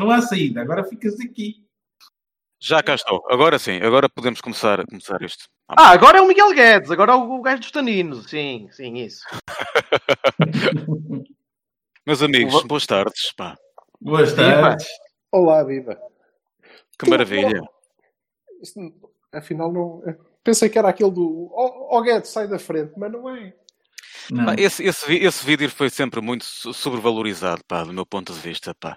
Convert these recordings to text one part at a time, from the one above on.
Não, há saída, agora ficas aqui. Já cá estou. Agora sim, agora podemos começar, começar isto. Ah, agora é o Miguel Guedes, agora é o gajo dos taninos. Sim, sim, isso. Meus amigos, boas tardes. Pá. Boas tardes. Olá, viva. Que maravilha. Isto, afinal, não. Pensei que era aquele do. Ó oh, Guedes, sai da frente, mas não é. Não. Pá, esse, esse, esse vídeo foi sempre muito sobrevalorizado, pá, do meu ponto de vista. Pá.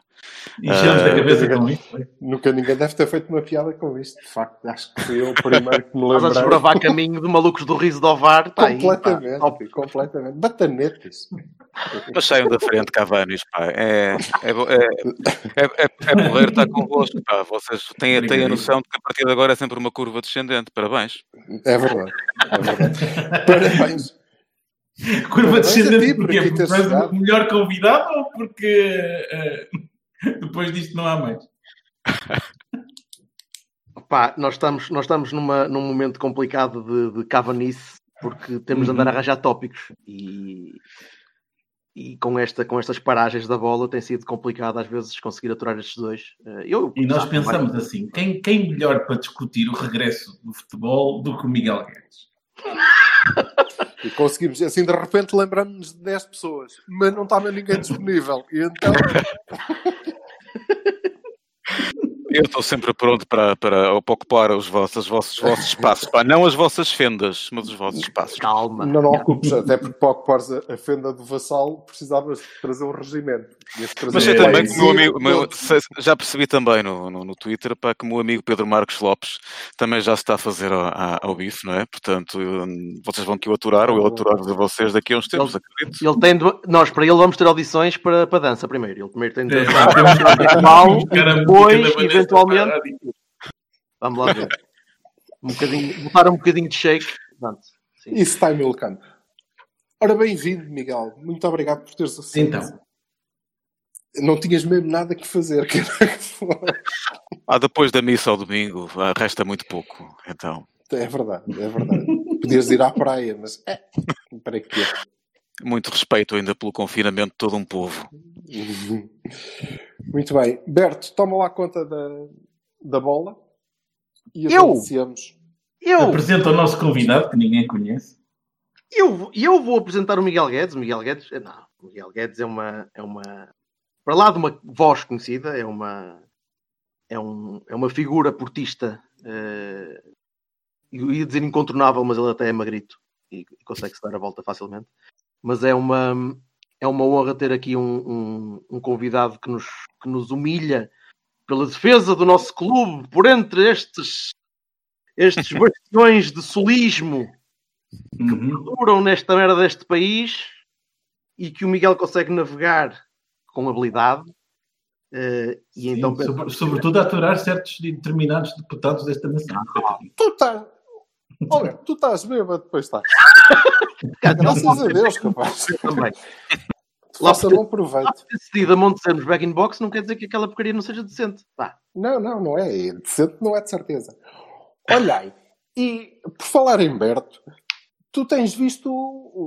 Enchemos uh, da cabeça com isto. Nunca ninguém deve ter feito uma piada com isto. De facto, acho que fui eu o primeiro que me lembrei. Estás a desbravar caminho de malucos do riso do Ovar. Tá completamente, aí, completamente. Batanetes. Mas saiam da frente, Cavanis, pá. É, é, é, é, é morrer estar convosco, pá. Vocês têm, têm a noção de que a partir de agora é sempre uma curva descendente. Parabéns. É verdade. É verdade. Parabéns. Curva descendente porquê? Porque és o melhor convidado ou porque uh, depois disto não há mais? Pá, nós estamos, nós estamos numa, num momento complicado de, de cavanice porque temos uhum. de andar a uhum. arranjar tópicos e, e com, esta, com estas paragens da bola tem sido complicado às vezes conseguir aturar estes dois. Eh, eu, e nós pensamos mais... assim: quem, quem melhor para discutir o regresso do futebol do que o Miguel Guedes? E conseguimos, assim de repente lembramos-nos de 10 pessoas, mas não estava ninguém disponível. E então. Eu estou sempre pronto para, para ocupar os vossos, os vossos, os vossos espaços. Pá, não as vossas fendas, mas os vossos espaços. Calma. Não, não ocupes, até porque para ocupares a, a fenda do vassalo precisavas trazer um regimento. Mas sei também que o meu amigo, meu, já percebi também no, no, no, Twitter pá, que o meu amigo Pedro Marcos Lopes também já se está a fazer ao, ao bife, não é? Portanto, vocês vão que o aturar ou eu aturar de vocês daqui a uns tempos, ele, acredito. Ele tem de, nós, para ele, vamos ter audições para, para dança primeiro. Ele primeiro tem de. É, é, depois, eventualmente. Vamos lá ver. Um bocadinho, botar um bocadinho de shake. Pronto, Isso está emilcando. Ora, bem-vindo, Miguel. Muito obrigado por teres assistido. Então. Não tinhas mesmo nada que fazer. ah, depois da missa ao domingo, ah, resta muito pouco. Então. É verdade, é verdade. Podias ir à praia, mas é, para quê? Muito respeito ainda pelo confinamento de todo um povo. Muito bem. Berto, toma lá conta da, da bola. E eu? Eu? Apresenta o nosso convidado, que ninguém conhece. Eu, eu vou apresentar o Miguel Guedes. O Miguel Guedes, eh, não, o Miguel Guedes é uma, é uma, para lá de uma voz conhecida, é uma, é um, é uma figura portista, uh, eu ia dizer incontornável, mas ele até é magrito e, e consegue se dar a volta facilmente. Mas é uma, é uma honra ter aqui um, um, um, convidado que nos, que nos humilha pela defesa do nosso clube, por entre estes, estes bastiões de solismo que uhum. perduram nesta merda deste país e que o Miguel consegue navegar com habilidade. Uh, e Sim, então, sobre, sobretudo a aturar certos determinados deputados desta nação. Ah, tu estás. Olha, tu estás bêbado, depois estás. Graças a Deus, capaz. Eu também. Faça bom proveito. Decidido a Montezemos back in box não quer dizer que aquela porcaria não seja decente. Pá. Não, não, não é. é. Decente não é de certeza. Olhai, e por falar em Berto, tu tens visto.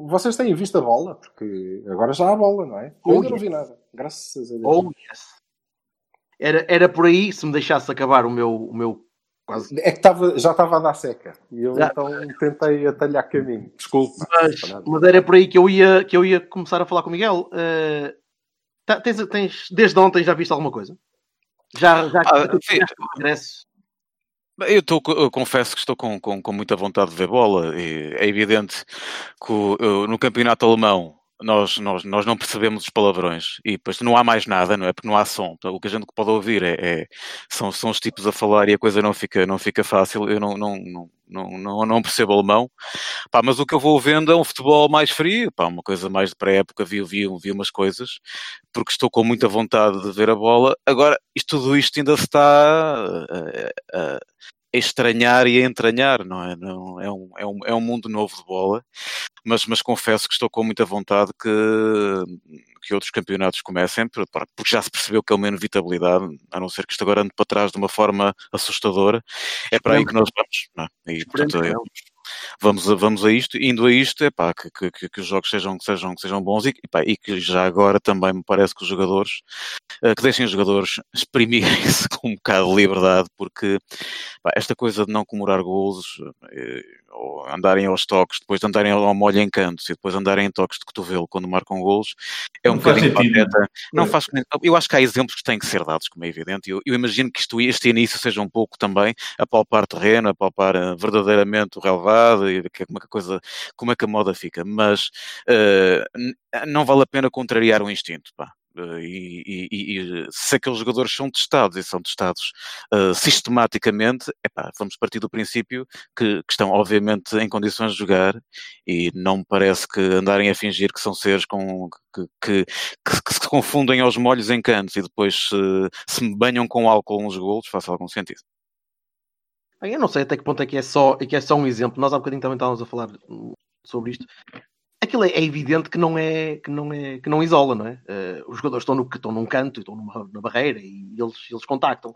Vocês têm visto a bola? Porque agora já há bola, não é? Eu ainda não vi nada. Graças a Deus. Oh, yes. Era, era por aí, se me deixasse acabar o meu, o meu Quase. É que tava, já estava a dar seca. E eu já. então tentei atalhar caminho. Desculpa. Mas, mas, era por aí que eu ia, que eu ia começar a falar com o Miguel. Uh, tens, tens, desde ontem já viste alguma coisa? Já, já ah, regresso? Eu, tô, eu confesso que estou com, com, com, muita vontade de ver bola. E é evidente que o, no campeonato alemão nós, nós, nós não percebemos os palavrões e depois não há mais nada, não é? Porque não há som. Então, o que a gente pode ouvir é, é, são, são os tipos a falar e a coisa não fica, não fica fácil. Eu não, não, não, não, não, percebo alemão. Pá, mas o que eu vou vendo é um futebol mais frio, pá, uma coisa mais de pré-época, vi, vi, vi umas coisas, porque estou com muita vontade de ver a bola. Agora, isto, tudo isto ainda está a, a, estranhar e a entranhar, não é? Não, é, um, é, um, é um mundo novo de bola, mas, mas confesso que estou com muita vontade que, que outros campeonatos comecem, porque já se percebeu que é uma inevitabilidade, a não ser que isto agora ande para trás de uma forma assustadora. É para aí que nós vamos, não é? E, portanto, é, vamos, vamos a isto, indo a isto, é pá, que, que, que os jogos sejam, que sejam, que sejam bons e, pá, e que já agora também me parece que os jogadores, uh, que deixem os jogadores exprimirem-se com um bocado de liberdade, porque pá, esta coisa de não comemorar golos, uh, ou andarem aos toques, depois de andarem ao molho em cantos e depois andarem em toques de cotovelo quando marcam golos, é um bocadinho pateta. Não é. faz Eu acho que há exemplos que têm que ser dados, como é evidente. Eu, eu imagino que isto, este início seja um pouco também a palpar terreno, a palpar uh, verdadeiramente o relevado e como é que a coisa, como é que a moda fica. Mas uh, não vale a pena contrariar o instinto, pá. Eh, e, e, e, se aqueles jogadores são testados e são testados uh, sistematicamente, epá, vamos partir do princípio que, que, estão obviamente em condições de jogar e não me parece que andarem a fingir que são seres com, que, que, que se confundem aos molhos em cantos e depois uh, se banham com álcool nos golos, faça algum sentido. Eu não sei até que ponto é que é só, é que é só um exemplo. Nós há bocadinho também estávamos a falar sobre isto aquilo é, é, evidente que não é que não é que não isola, não é? Uh, os jogadores estão no estão num canto, estão numa, na barreira e eles eles contactam.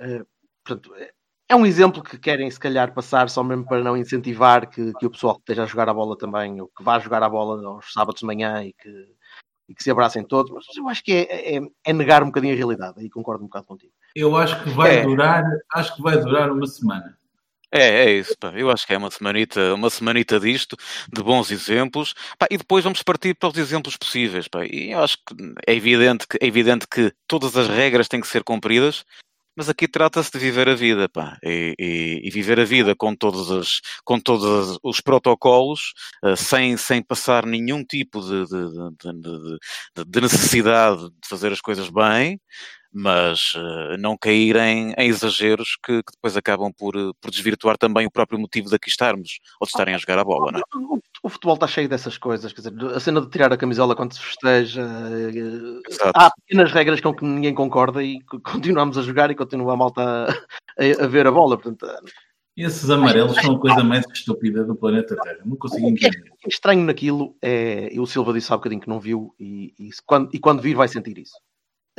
Uh, portanto, é, é um exemplo que querem se calhar passar só mesmo para não incentivar que, que o pessoal que esteja a jogar a bola também, ou que vá jogar a bola aos sábados de manhã e que, e que se abracem todos, mas eu acho que é, é, é, negar um bocadinho a realidade, aí concordo um bocado contigo. Eu acho que vai é. durar, acho que vai durar uma semana. É, é isso, pá. Eu acho que é uma semanita, uma semanita disto, de bons exemplos, pá, e depois vamos partir para os exemplos possíveis, pá. E eu acho que é evidente que, é evidente que todas as regras têm que ser cumpridas, mas aqui trata-se de viver a vida, pá, e, e, e, viver a vida com todos, as, com todos os protocolos, uh, sem, sem passar nenhum tipo de, de, de, de, necessidade de fazer as coisas bem, mas uh, não caírem em exageros que, que, depois acabam por, eh, por desvirtuar também o próprio motivo de aqui estarmos, ou de estarem a jogar a bola, não é? O futebol está cheio dessas coisas, quer dizer, a cena de tirar a camisola quando se festeja, eh, Exato. há pequenas regras com que ninguém concorda e continuamos a jogar e continua a malta a, a ver a bola, portanto... Esses amarelos são a coisa mais estúpida do planeta Terra. Não consigo é entender. O que é estranho naquilo é. E o Silva disse há um bocadinho que não viu, e, e, quando, e quando vir vai sentir isso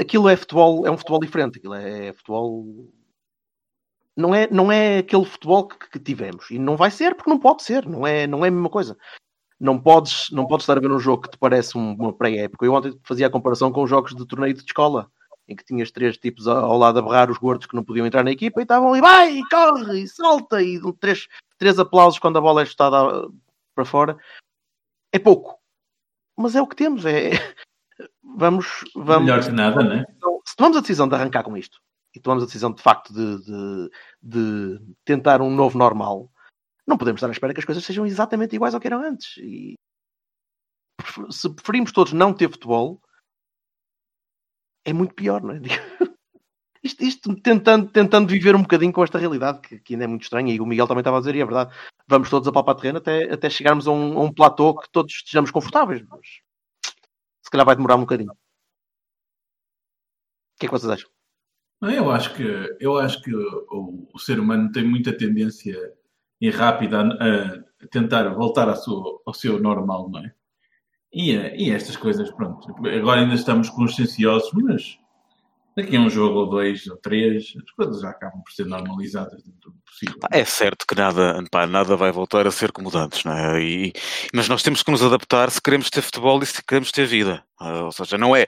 aquilo é futebol, é um futebol diferente, aquilo é futebol. Não é, não é aquele futebol que, que tivemos. E não vai ser porque não pode ser, não é, não é a mesma coisa. Não podes, não podes estar a ver um jogo que te parece uma pré-época. Eu ontem fazia a comparação com os jogos de torneio de escola, em que tinhas três tipos ao lado a berrar os gordos que não podiam entrar na equipa e estavam ali, vai, corre, e salta, e três, três aplausos quando a bola é chutada para fora. É pouco. Mas é o que temos. É, vamos, vamos. Melhor que nada, né? Então, se tomamos a decisão de arrancar com isto e tomamos a decisão de facto de, de, de, tentar um novo normal, não podemos estar à espera que as coisas sejam exatamente iguais ao que eram antes. E se preferimos todos não ter futebol, é muito pior, não é? Isto, isto, tentando, tentando viver um bocadinho com esta realidade que, que, ainda é muito estranha, e o Miguel também estava a dizer, e é verdade, vamos todos a palpar terreno até, até chegarmos a um, a um platô que todos estejamos confortáveis. Mas se calhar vai demorar um bocadinho. O que é que vocês acham? Eu acho que, eu acho que o, o ser humano tem muita tendência e rápida a, a tentar voltar ao seu, ao seu normal, não é? E, e estas coisas, pronto, agora ainda estamos conscienciosos, mas daqui a um jogo ou dois ou três, as coisas já acabam por ser normalizadas dentro do possível. É certo que nada, pá, nada vai voltar a ser como antes, não é? E, mas nós temos que nos adaptar se queremos ter futebol e se queremos ter vida. Ah, ou seja, não é.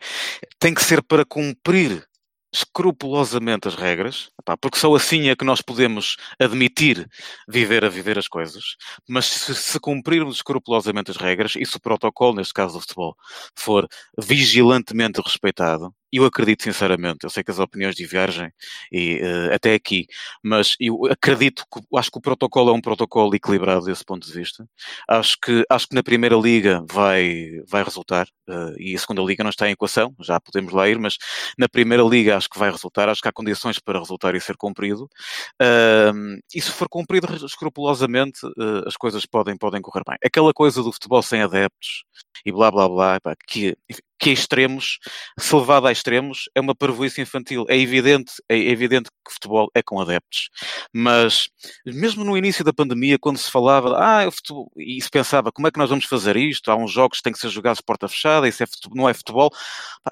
Tem que ser para cumprir escrupulosamente as regras, porque só assim é que nós podemos admitir viver a viver as coisas, mas se, se, cumprirmos escrupulosamente as regras, e se o protocolo, neste caso do futebol, for vigilantemente respeitado, eu acredito sinceramente, eu sei que as opiniões divergem e, uh, até aqui, mas eu acredito que acho que o protocolo é um protocolo equilibrado desse ponto de vista. Acho que, acho que na primeira liga vai, vai resultar, uh, e a segunda liga não está em equação, já podemos lá ir, mas na primeira liga acho que vai resultar, acho que há condições para resultar e ser cumprido. Uh, e se for cumprido escrupulosamente, as coisas podem, podem correr bem. Aquela coisa do futebol sem adeptos e blá blá blá, pá, que, que é extremos, se levado a extremos, é uma parvoíce infantil. É evidente, é evidente que futebol é com adeptos. Mas, mesmo no início da pandemia, quando se falava, ah, futebol, e se pensava, como é que nós vamos fazer isto? Há uns jogos que têm que ser jogados porta fechada, isso é futebol, não é futebol.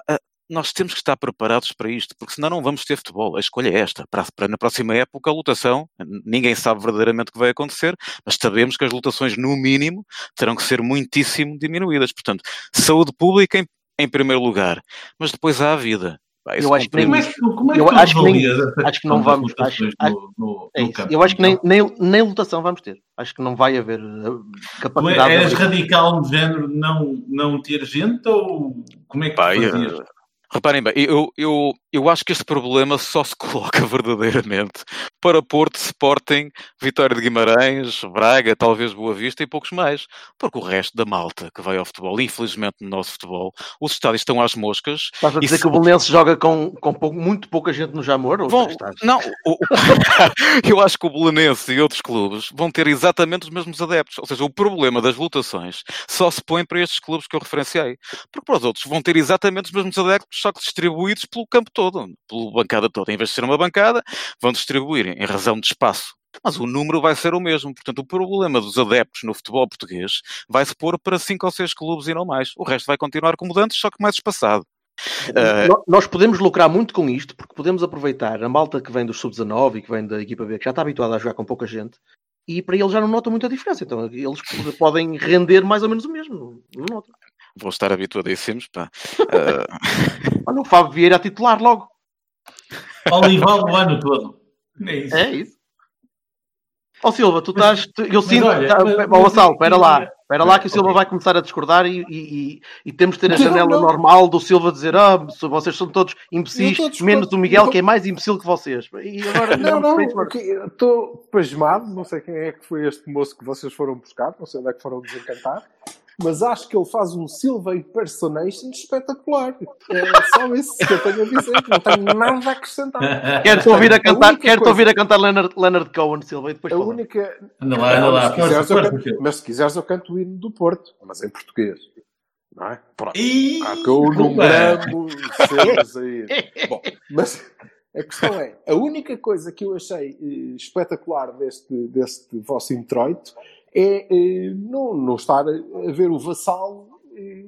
Ah, nós temos que estar preparados para isto, porque senão não vamos ter futebol. A escolha é esta. Para, para na próxima época, a lotação, ninguém sabe verdadeiramente o que vai acontecer, mas sabemos que as lotações, no mínimo, terão que ser muitíssimo diminuídas. Portanto, saúde pública em, primeiro lugar, mas depois há a vida. eu acho que nem, como é que eu acho que nem, acho que não vamos acho, no, no, é no campo, eu acho que nem, nem, nem lotação vamos ter. Acho que não vai haver eh, capacidade és radical no género não, não ter gente ou como é que Pai, Reparem bem, eu, eu, eu acho que este problema só se coloca verdadeiramente para Porto, Sporting, Vitória de Guimarães, Braga, talvez Boa Vista e poucos mais. Porque o resto da malta que vai ao futebol, infelizmente no nosso futebol, os estádios estão às moscas. Estás a dizer se... que o Belenense joga com, com pouco, muito pouca gente no Jamor? Vão, não, o, eu acho que o Belenense e outros clubes vão ter exatamente os mesmos adeptos. Ou seja, o problema das votações só se põe para estes clubes que eu referenciei. Porque para os outros vão ter exatamente os mesmos adeptos só que distribuídos pelo campo todo, pela bancada toda. Em vez de ser uma bancada, vão distribuir em razão de espaço. Mas o número vai ser o mesmo. Portanto, o problema dos adeptos no futebol português vai se pôr para cinco ou seis clubes e não mais. O resto vai continuar como antes, só que mais espaçado. Uh... Nós podemos lucrar muito com isto, porque podemos aproveitar a malta que vem do sub-19 e que vem da equipa B, que já está habituada a jogar com pouca gente, e para eles já não notam muita diferença. Então eles podem render mais ou menos o mesmo. Não notam vou estar habituadíssimos. Pá. Uh... Olha o Fábio Vieira a titular logo. Olival o ano todo. É isso. É isso. Ó oh, Silva, tu estás. Eu sinto. Olha, tá, oh, Vassal, espera lá. Espera lá que o Silva okay. vai começar a discordar e, e, e, temos de ter a janela não, não. normal do Silva dizer ah, vocês são todos imbecis, menos o Miguel que é mais imbecil que vocês. E agora não, não, estou pasmado, não sei quem é que foi este moço que vocês foram buscar, não sei onde é que foram desencantar mas acho que ele faz um Silva impersonation espetacular. É só isso que eu tenho a dizer, não tenho nada a acrescentar. Quero-te ouvir a cantar, quero ouvir a cantar Leonard, Leonard Cohen, Silva, e depois A única... Anda lá, anda lá. Mas, se quiseres, canto, mas se quiseres eu canto o hino do Porto, mas em português. Não é? Pronto. E... Ah, que eu não gramo aí. Bom, mas a questão é, a única coisa que eu achei eh, espetacular deste, deste vosso introito é, é não, não estar a ver o vassalo é,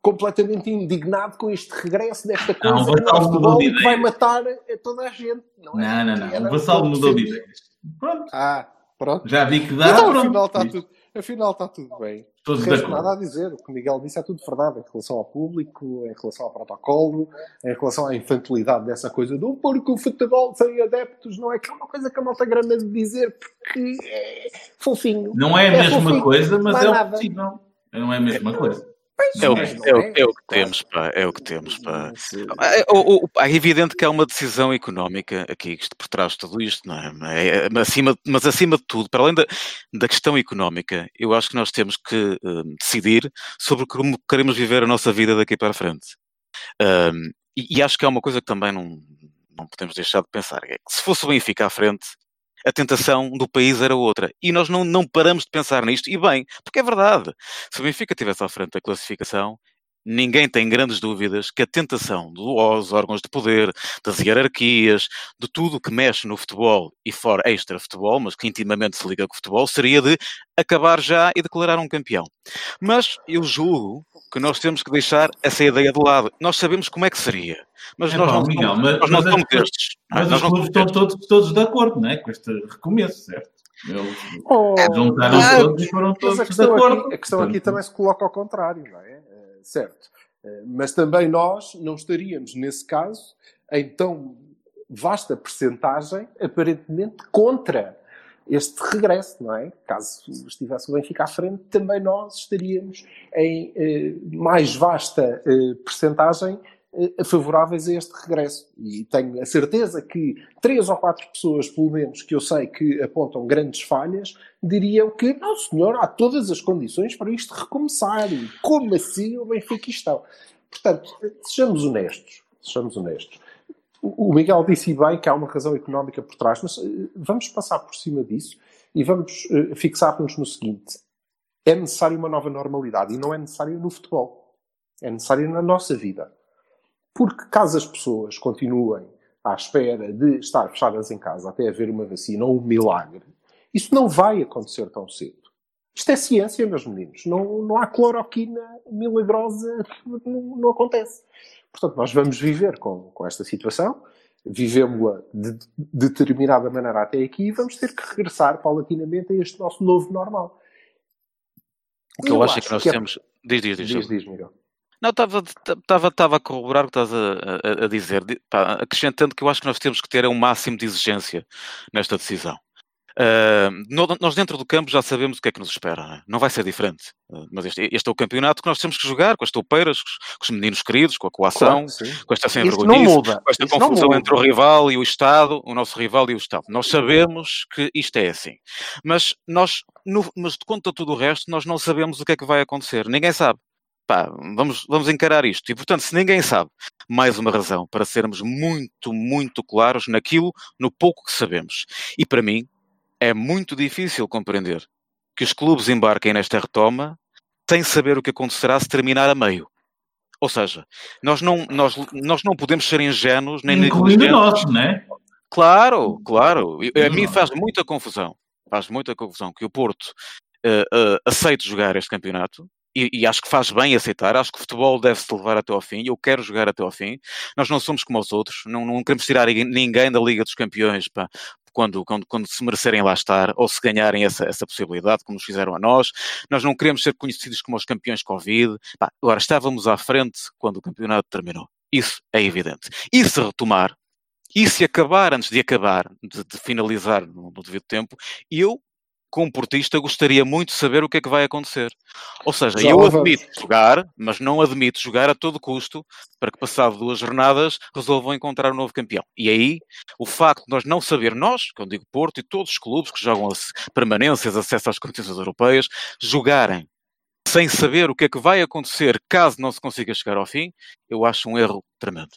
completamente indignado com este regresso desta coisa não, o futebol que vai matar toda a gente. Não, é? não, não, não. O vassalo mudou de ideias. Pronto. Ah, pronto. Já vi que dá. Então, pronto. afinal está tudo. Afinal está tudo bem. Todos não nada a dizer. O que o Miguel disse é tudo verdade em relação ao público, em relação ao protocolo, em relação à infantilidade dessa coisa do porque o futebol sem adeptos não é que é uma coisa que a malta grama de dizer porque é fofinho. Não é a é mesma fofinho, coisa, mas é o possível. Não é a mesma coisa. É o, é, o, é o que temos, pá. É o que temos, pá. É, é, é evidente que há uma decisão económica aqui por trás de tudo isto, não é? é mas, acima, mas acima de tudo, para além da, da questão económica, eu acho que nós temos que um, decidir sobre como queremos viver a nossa vida daqui para a frente. Um, e, e, acho que é uma coisa que também não, não podemos deixar de pensar. É que se fosse o Benfica à frente, a tentação do país era outra. E nós não, não paramos de pensar nisto, e bem, porque é verdade. Se o Benfica estivesse à frente da classificação, ninguém tem grandes dúvidas que a tentação dos órgãos de poder, das hierarquias, de tudo que mexe no futebol e fora extra-futebol, mas que intimamente se liga com o futebol, seria de acabar já e declarar um campeão. Mas eu julgo que nós temos que deixar essa ideia de lado. Nós sabemos como é que seria, mas é nós, bom, não, Miguel, somos, mas, nós mas não somos destes. Mas nós os clubes estão todos, todos de acordo, não é? Com este recomeço, certo? Eles oh, juntaram ah, todos e foram todos de acordo. Aqui, a questão aqui também se coloca ao contrário, não é? Certo. Eh, mas também nós não estaríamos, nesse caso, em tão vasta percentagem, aparentemente contra este regresso, não é? Caso estivesse o Benfica à frente, também nós estaríamos em eh, mais vasta eh, percentagem favoráveis a este regresso. E tenho a certeza que três ou quatro pessoas, pelo menos, que eu sei que apontam grandes falhas, diriam que, não senhor, há todas as condições para isto recomeçar. E como assim o Benfica estão? Portanto, sejamos honestos. Sejamos honestos. O Miguel disse bem que há uma razão económica por trás, mas eh, vamos passar por cima disso e vamos uh, fixar-nos no seguinte. É necessário uma nova normalidade e não é necessário no futebol. É necessário na nossa vida. Porque caso as pessoas continuem à espera de estar fechadas em casa até haver uma vacina ou um milagre, isso não vai acontecer tão cedo. Isto é ciência, meus meninos. Não, não há cloroquina milagrosa, não, não acontece. Portanto, nós vamos viver com, com esta situação, vivemos-la de, de determinada maneira até aqui e vamos ter que regressar paulatinamente a este nosso novo normal. O que eu, eu acho, é que nós que é... temos. Diz, diz, diz. Diz, diz, Miguel. Não, estava a corroborar o que estás a, a, a dizer, pá, acrescentando que eu acho que nós temos que ter um máximo de exigência nesta decisão. Uh, nós dentro do campo já sabemos o que é que nos espera, não, é? não vai ser diferente. Uh, mas este, este, é o campeonato que nós temos que jogar com as toupeiras, com, os meninos queridos, com a coação, claro, com esta sem vergonha, com esta Isso confusão entre o rival e o Estado, o nosso rival e o Estado. Nós sabemos que isto é assim. Mas nós, no, mas de conta tudo o resto, nós não sabemos o que é que vai acontecer. Ninguém sabe. Pá, vamos, vamos encarar isto. E, portanto, se ninguém sabe, mais uma razão para sermos muito, muito claros naquilo, no pouco que sabemos. E para mim, é muito difícil compreender que os clubes embarquem nesta retoma sem saber o que acontecerá se terminar a meio. Ou seja, nós não, nós, nós não podemos ser ingênuos nem Incluindo nós, não é? Claro, claro. A mim faz muita confusão. Faz muita confusão que o Porto uh, uh, aceite jogar este campeonato. E, e, acho que faz bem aceitar, acho que o futebol deve-se levar até ao fim, eu quero jogar até ao fim. Nós não somos como os outros, não, não queremos tirar ninguém da Liga dos Campeões pá, quando, quando, quando se merecerem lá estar ou se ganharem essa, essa possibilidade, como nos fizeram a nós. Nós não queremos ser conhecidos como os campeões Covid. Bah, agora, estávamos à frente quando o campeonato terminou. Isso é evidente. E se retomar, e se acabar antes de acabar, de, de finalizar no, no devido tempo, eu como portista, gostaria muito de saber o que é que vai acontecer. Ou seja, Já eu admito jogar, mas não admito jogar a todo custo para que, passado duas jornadas, resolvam encontrar um novo campeão. E aí, o facto de nós não saber, nós, quando digo Porto e todos os clubes que jogam permanências, acesso às competições europeias, jogarem sem saber o que é que vai acontecer caso não se consiga chegar ao fim, eu acho um erro tremendo.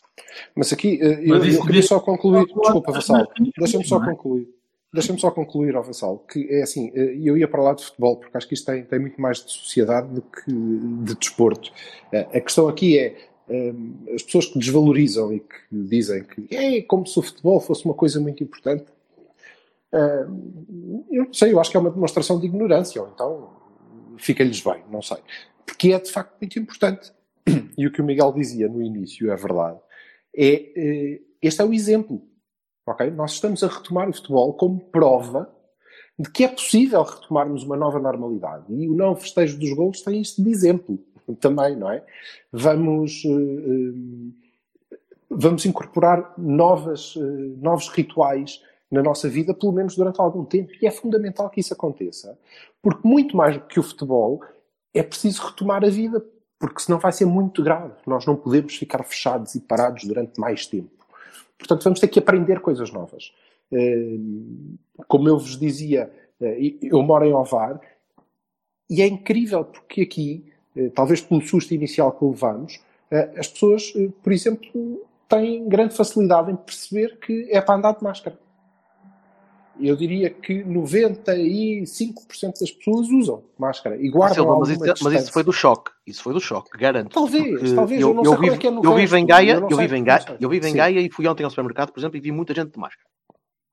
Mas aqui, eh, eu, eu queria só concluir, desculpa, Vassal, deixa-me só concluir. Deixa-me só concluir, ó Vassal, que é assim, eh, eu ia para lá de futebol, porque acho que isto tem, tem muito mais de sociedade do que de desporto. Eh, a questão aqui é, eh, as pessoas que desvalorizam e que dizem que é como se o futebol fosse uma coisa muito importante, eu não sei, eu acho que é uma demonstração de ignorância, ou então fica-lhes bem, não sei. Porque é de facto muito importante. E o que o Miguel dizia no início, é verdade, é, este é o exemplo Okay? Nós estamos a retomar o futebol como prova de que é possível retomarmos uma nova normalidade. E o não festejo dos gols tem isto de exemplo também, não é? Vamos, uh, vamos incorporar novas, uh, novos rituais na nossa vida, pelo menos durante algum tempo. E é fundamental que isso aconteça. Porque muito mais do que o futebol, é preciso retomar a vida, porque senão vai ser muito grave. Nós não podemos ficar fechados e parados durante mais tempo. Portanto, vamos ter que aprender coisas novas. Eh, como eu vos dizia, eh, eu moro em Ovar e é incrível porque aqui, eh, talvez pelo susto inicial que levamos, as pessoas, por exemplo, têm grande facilidade em perceber que é para andar de máscara. Eu diria que 95% das pessoas usam máscara e guardam Silva, mas, isso, mas isso foi do choque. Isso foi do choque, garanto. Talvez, talvez. Eu, eu não eu sei vivo, é que é no eu vivo em Gaia, eu, eu vivo em Gaia, eu vivo em Gaia e fui ontem ao supermercado, por exemplo, e vi muita gente de máscara.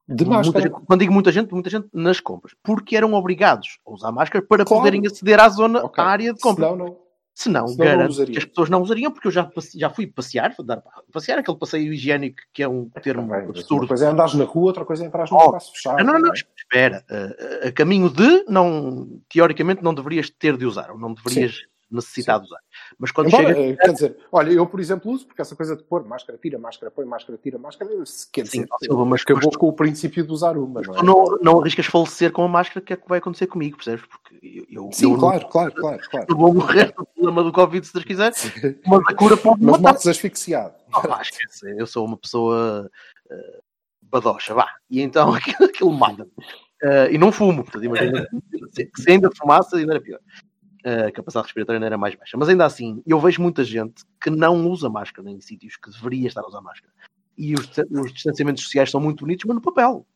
De máscara? Quando digo muita gente, muita gente nas compras. Porque eram obrigados a usar máscara para claro. poderem aceder à zona, okay. à área de compra. Senão, não. Se não, Senão garanto não que as pessoas não usariam, porque eu já, já fui passear, dar, passear aquele passeio higiênico que é um termo Também, absurdo. Uma coisa é andares na rua, outra coisa é entrar num oh, espaço fechado. Não, não, não, não. espera. A, a, caminho de, não, teoricamente, não deverias ter de usar, ou não deverias Sim. necessitar Sim. de usar. Mas quando Embora, chega... Quer dizer, olha, eu, por exemplo, uso, porque essa coisa de pôr máscara, tira máscara, põe máscara, tira máscara, quer dizer, Sim, Silva, mas acabou mas, com o princípio de usar uma. Não, é? não, não arriscas falecer com a máscara, que é que vai acontecer comigo, percebes? Porque eu, Sim, eu claro, não, claro, claro, claro. Eu vou morrer problema do Covid, se Deus quiser, mas a cura pode Mas mortes asfixiado. Ah, pá, esquece, eu sou uma pessoa eh, badocha, vá. E então aquilo, aquilo mata. Eh, e não fumo, portanto, imagina, se ainda fumasse, ainda era pior. A capacidade respiratória ainda era mais baixa. Mas ainda assim, eu vejo muita gente que não usa máscara em sítios que deveria estar a usar máscara. E os, os distanciamentos sociais são muito bonitos, mas no papel.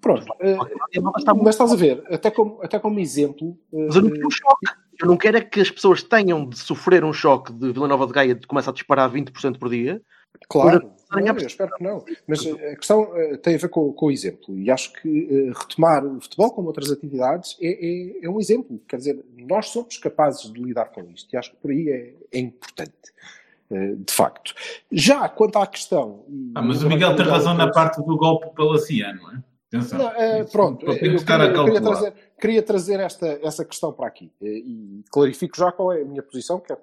Pronto. eh, mas estás a ver, até como, até como exemplo. eh, Mas eu não quero um choque. Eu não quero é que as pessoas tenham de sofrer um choque de Vila Nova de Gaia de começa a disparar 20% por dia. Claro, Para não, eu espero que não. Mas eh, a questão eh, tem a ver com, com o exemplo. E acho que eh, retomar o futebol como outras atividades é, é, é um exemplo. Quer dizer, nós somos capazes de lidar com isto. E acho que por aí é, é importante. De facto. Já quanto à questão. Ah, mas o Miguel tem razão na parte do golpe palaciano, não é? Atenção. Não, Isso pronto, eu queria, eu queria trazer, queria trazer esta, essa questão para aqui e clarifico já qual é a minha posição, que é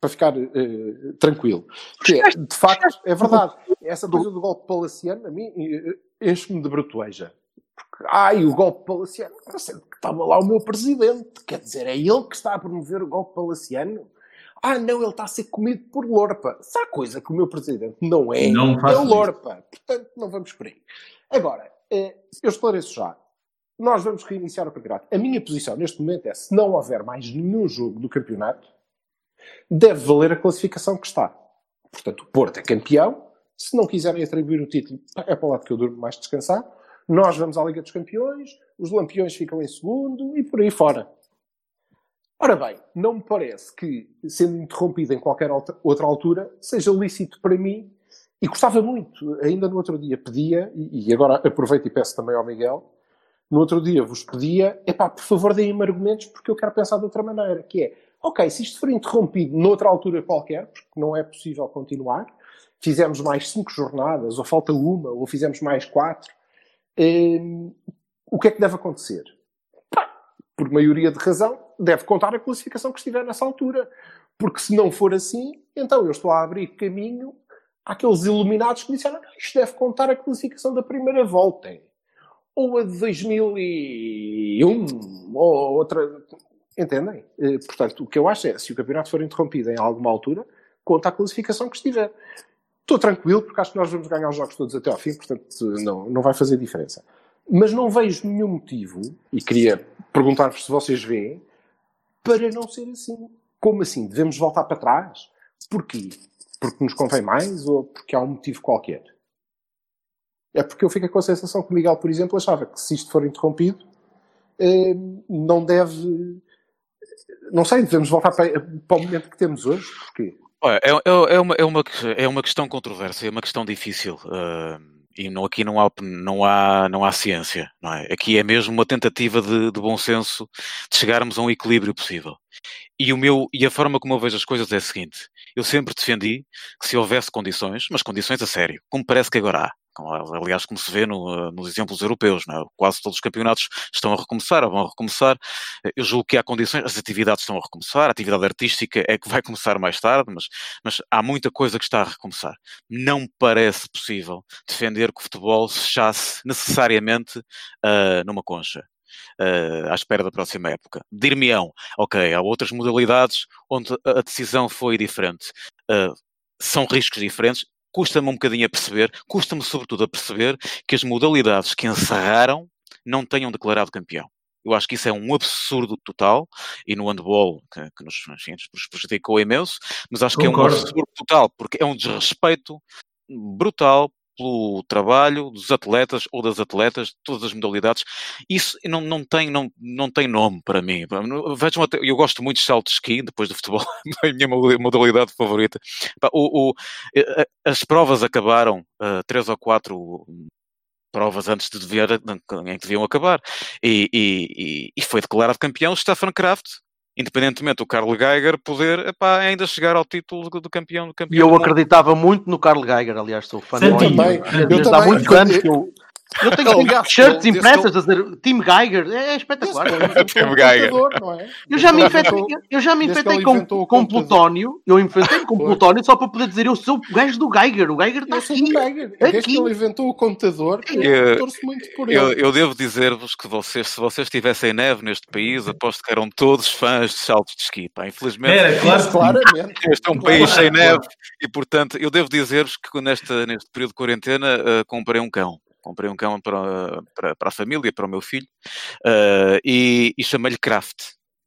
para ficar eh, tranquilo. Que é, de facto, é verdade, essa coisa do golpe palaciano, a mim, eh, enche-me de brutueja. Porque, ai, o golpe palaciano, sei, que estava lá o meu presidente, quer dizer, é ele que está a promover o golpe palaciano? Ah, não, ele está a ser comido por Lorpa. Se há coisa que o meu presidente não é, Não é. Lorpa. Portanto, não vamos por aí. Agora, eh, eu esclareço já. Nós vamos reiniciar o campeonato. A minha posição neste momento é: se não houver mais nenhum jogo do campeonato, deve valer a classificação que está. Portanto, o Porto é campeão. Se não quiserem atribuir o título, é para o lado que eu durmo mais descansar. Nós vamos à Liga dos Campeões, os Lampiões ficam em segundo e por aí fora. Ora bem, não me parece que, sendo interrompido em qualquer outra altura, seja lícito para mim, e gostava muito, ainda no outro dia pedia, e e agora aproveito e peço também ao Miguel, no outro dia vos pedia, epá, por favor deem-me argumentos porque eu quero pensar de outra maneira, que é, ok, se isto for interrompido noutra altura qualquer, porque não é possível continuar, fizemos mais cinco jornadas, ou falta uma, ou fizemos mais quatro, hum, o que é que deve acontecer? Pá, por maioria de razão, deve contar a classificação que estiver nessa altura. Porque se não for assim, então eu estou a abrir caminho àqueles iluminados que disseram "Não, isto deve contar a classificação da primeira volta. Ou a de 2001, ou outra... Entendem? Eh, Portanto, o que eu acho é, se o campeonato for interrompido em alguma altura, conta a classificação que estiver. Estou tranquilo, porque acho que nós vamos ganhar os jogos todos até ao fim, portanto, não, não vai fazer diferença. Mas não vejo nenhum motivo, e queria perguntar-vos se vocês veem, para não ser assim. Como assim? Devemos voltar para trás? Porquê? Porque nos convém mais ou porque há um motivo qualquer? É porque eu fico com a sensação que o Miguel, por exemplo, achava que se isto for interrompido, eh, não deve. Não sei, devemos voltar para, para o momento que temos hoje. Porquê? Olha, é, é- é uma, é, uma, é uma questão controversa, é uma questão difícil. ah, e não, aqui não há, não, há, não há ciência, não é? Aqui é mesmo uma tentativa de, de bom senso de chegarmos a um equilíbrio possível. E, o meu, e a forma como eu vejo as coisas é a seguinte: eu sempre defendi que se houvesse condições, mas condições a sério, como parece que agora há, aliás, como se vê no, ah, nos exemplos europeus, é? quase todos os campeonatos estão a recomeçar, ou vão recomeçar. Eu julgo que há condições, as atividades estão a recomeçar, a atividade artística é que vai começar mais tarde, mas, mas há muita coisa que está a recomeçar. Não me parece possível defender que o futebol se fechasse necessariamente ah, numa concha. ah, à espera da próxima época. Dir-me-ão, ok, há outras modalidades onde a decisão foi diferente. Ah, são riscos diferentes. Custa-me um bocadinho a perceber, custa-me sobretudo a perceber que as modalidades que encerraram não tenham declarado campeão. Eu acho que isso é um absurdo total, e no handball, que, que nos, enfim, nos prejudicou imenso, mas acho que é um Concordo. absurdo total, porque é um desrespeito brutal pelo trabalho dos atletas ou das atletas, de todas as modalidades. Isso não, não, tem, não, não tem nome para mim. Vejam, até- eu gosto muito de salto de esqui, depois do futebol, é a minha modalidade favorita. O- o- eh, eh, as provas acabaram, eh, três ou quatro provas antes de dever, em que deviam acabar. E- e- e foi declarado campeão Stefan Kraft, independentemente do Karl Geiger poder epá, ainda chegar ao título do campeão do E campeão. eu do mundo. acreditava muito no Carl Geiger, aliás, sou fã Santinho. dele. Eu Desde há também, muitos quando- anos que eu, Eu tenho tenho shirts impressas a dizer Tim Geiger, é, é espetacular. Tim Geiger. É? Eu já me infetei, inventou- eu já me com, com plutónio. Eu infectei com plutónio só para poder dizer eu sou o gajo do Geiger. O Geiger está Eu aqui. Geiger. Desde Aqui. que ele inventou o computador, Eu- eu torço muito por Eu, ele. eu devo dizer-vos que vocês, se vocês tivessem neve neste país, aposto que eram todos fãs de saltos de esqui. Pá. Infelizmente, Era, claro. Claramente. este é um Claro, país sem claro. neve e, portanto, eu devo dizer-vos que nesta, neste período de quarentena eh, comprei um cão. Comprei um cão para, para, para a família, para o meu filho, eh, e, e chamei-lhe Craft.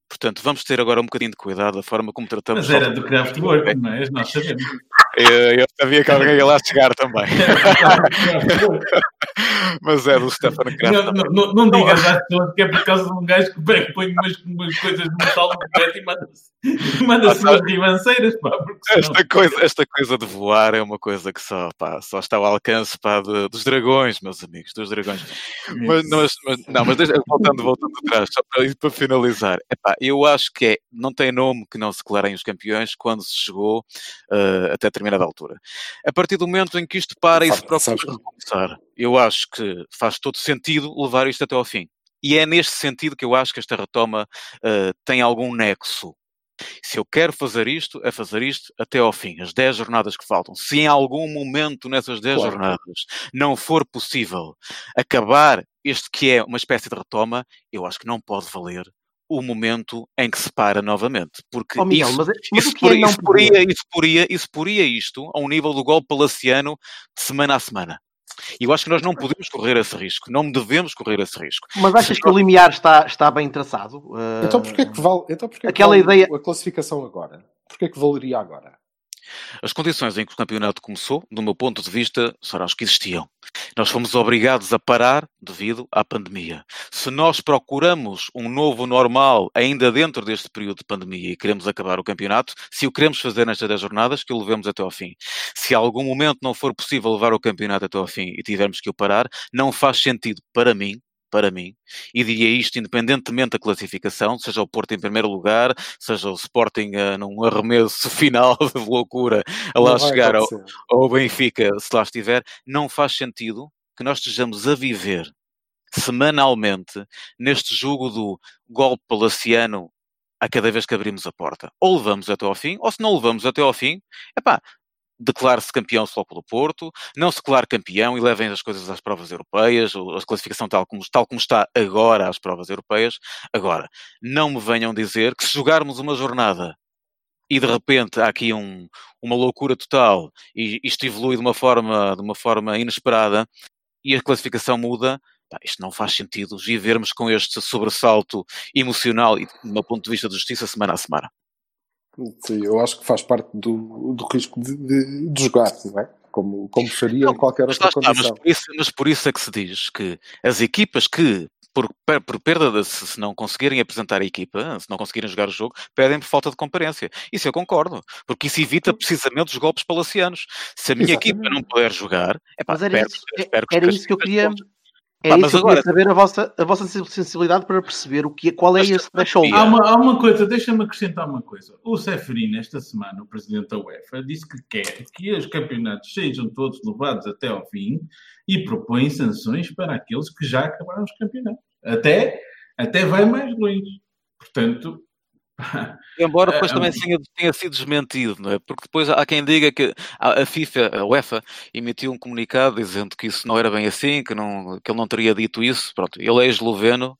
Portanto, vamos ter agora um bocadinho de cuidado da forma como tratamos Mas era do Kraftwerk, não é? Nós sabemos. Eu, eu sabia que alguém ia lá chegar também. Mas é do Stefan Kraft. Não, não, não, não digas às pessoas que é por causa de um gajo que põe umas, umas coisas de metal no pé e manda-se manda-se umas ribanceiras, pá, Esta coisa, esta coisa de voar é uma coisa que só, pá, só está ao alcance pá, de- dos dragões, meus amigos, dos dragões. Mas, mas- mas- não, mas deixa- voltando, voltando atrás, só para, para finalizar, epá, eu acho que é, não tem nome que não se declarem os campeões quando se chegou eh, até determinada altura. A partir do momento em que isto para e se procura recomeçar, eu acho que faz todo sentido levar isto até ao fim. E é neste sentido que eu acho que esta retoma eh, tem algum nexo. Se eu quero fazer isto, é fazer isto até ao fim, as 10 jornadas que faltam. Se em algum momento nessas 10 Claro. jornadas não for possível acabar este que é uma espécie de retoma, eu acho que não pode valer o momento em que se para novamente. Porque Oh, Miguel, isso, mas, mas isso, é poria, não isso, poria, isso, poria, isso poria isto a um nível do golpe palaciano de semana a semana. E eu acho que nós não podemos correr esse risco, não devemos correr esse risco. Mas achas que o limiar está, está bem traçado? Uh, Então porquê que vale, então porquê que Aquela vale ideia- a classificação agora? Porquê que valeria agora? As condições em que o campeonato começou, do meu ponto de vista, serão as que existiam. Nós fomos obrigados a parar devido à pandemia. Se nós procuramos um novo normal ainda dentro deste período de pandemia e queremos acabar o campeonato, se o queremos fazer nestas 10 jornadas, que o levemos até ao fim. Se a algum momento não for possível levar o campeonato até ao fim e tivermos que o parar, não faz sentido para mim, para mim, e diria isto independentemente da classificação, seja o Porto em primeiro lugar, seja o Sporting uh, num arremesso final de loucura a lá Não chegar ao, acontecer. ou o Benfica, se lá estiver, não faz sentido que nós estejamos a viver semanalmente neste jogo do golpe palaciano a cada vez que abrimos a porta. Ou levamos até ao fim, ou se não levamos até ao fim, epá, declare-se campeão Flóculo do Porto, não se declare campeão e levem as coisas às provas europeias, ou a classificação tal como, tal como está agora às provas europeias. Agora, não me venham dizer que se jogarmos uma jornada e de repente há aqui um, uma loucura total e isto evolui de uma forma, de uma forma inesperada e a classificação muda, pá, isto não faz sentido vivermos com este sobressalto emocional e, do meu ponto de vista de justiça, semana a semana. Sim, eu acho que faz parte do, do risco de, de, de jogar, não é? Como, como faria em qualquer Mas, outra está, mas, condição. por isso, mas por isso é que se diz que as equipas que, por, por perda de se se não conseguirem apresentar a equipa, se não conseguirem jogar o jogo, pedem por falta de comparência. Isso eu concordo, porque isso evita precisamente os golpes palacianos. Se a minha Exatamente. equipa não puder jogar, é pá, Mas era espero, isso, espero que era as isso que eu queria. possam. Era Pá, isso mas que eu queria agora- saber a vossa, a vossa sensibilidade para perceber o que, qual é Mas- esse threshold. Há uma, há uma coisa, deixa-me acrescentar uma coisa. O Seferino, esta semana, o presidente da UEFA, disse que quer que os campeonatos sejam todos levados até ao fim e propõe sanções para aqueles que já acabaram os campeonatos. Até, até vai mais longe. Portanto, Embora depois É, também é- tenha, tenha sido desmentido, não é? Porque depois há quem diga que a, FIFA, a UEFA, emitiu um comunicado dizendo que isso não era bem assim, que, não, que ele não teria dito isso. Pronto, ele é esloveno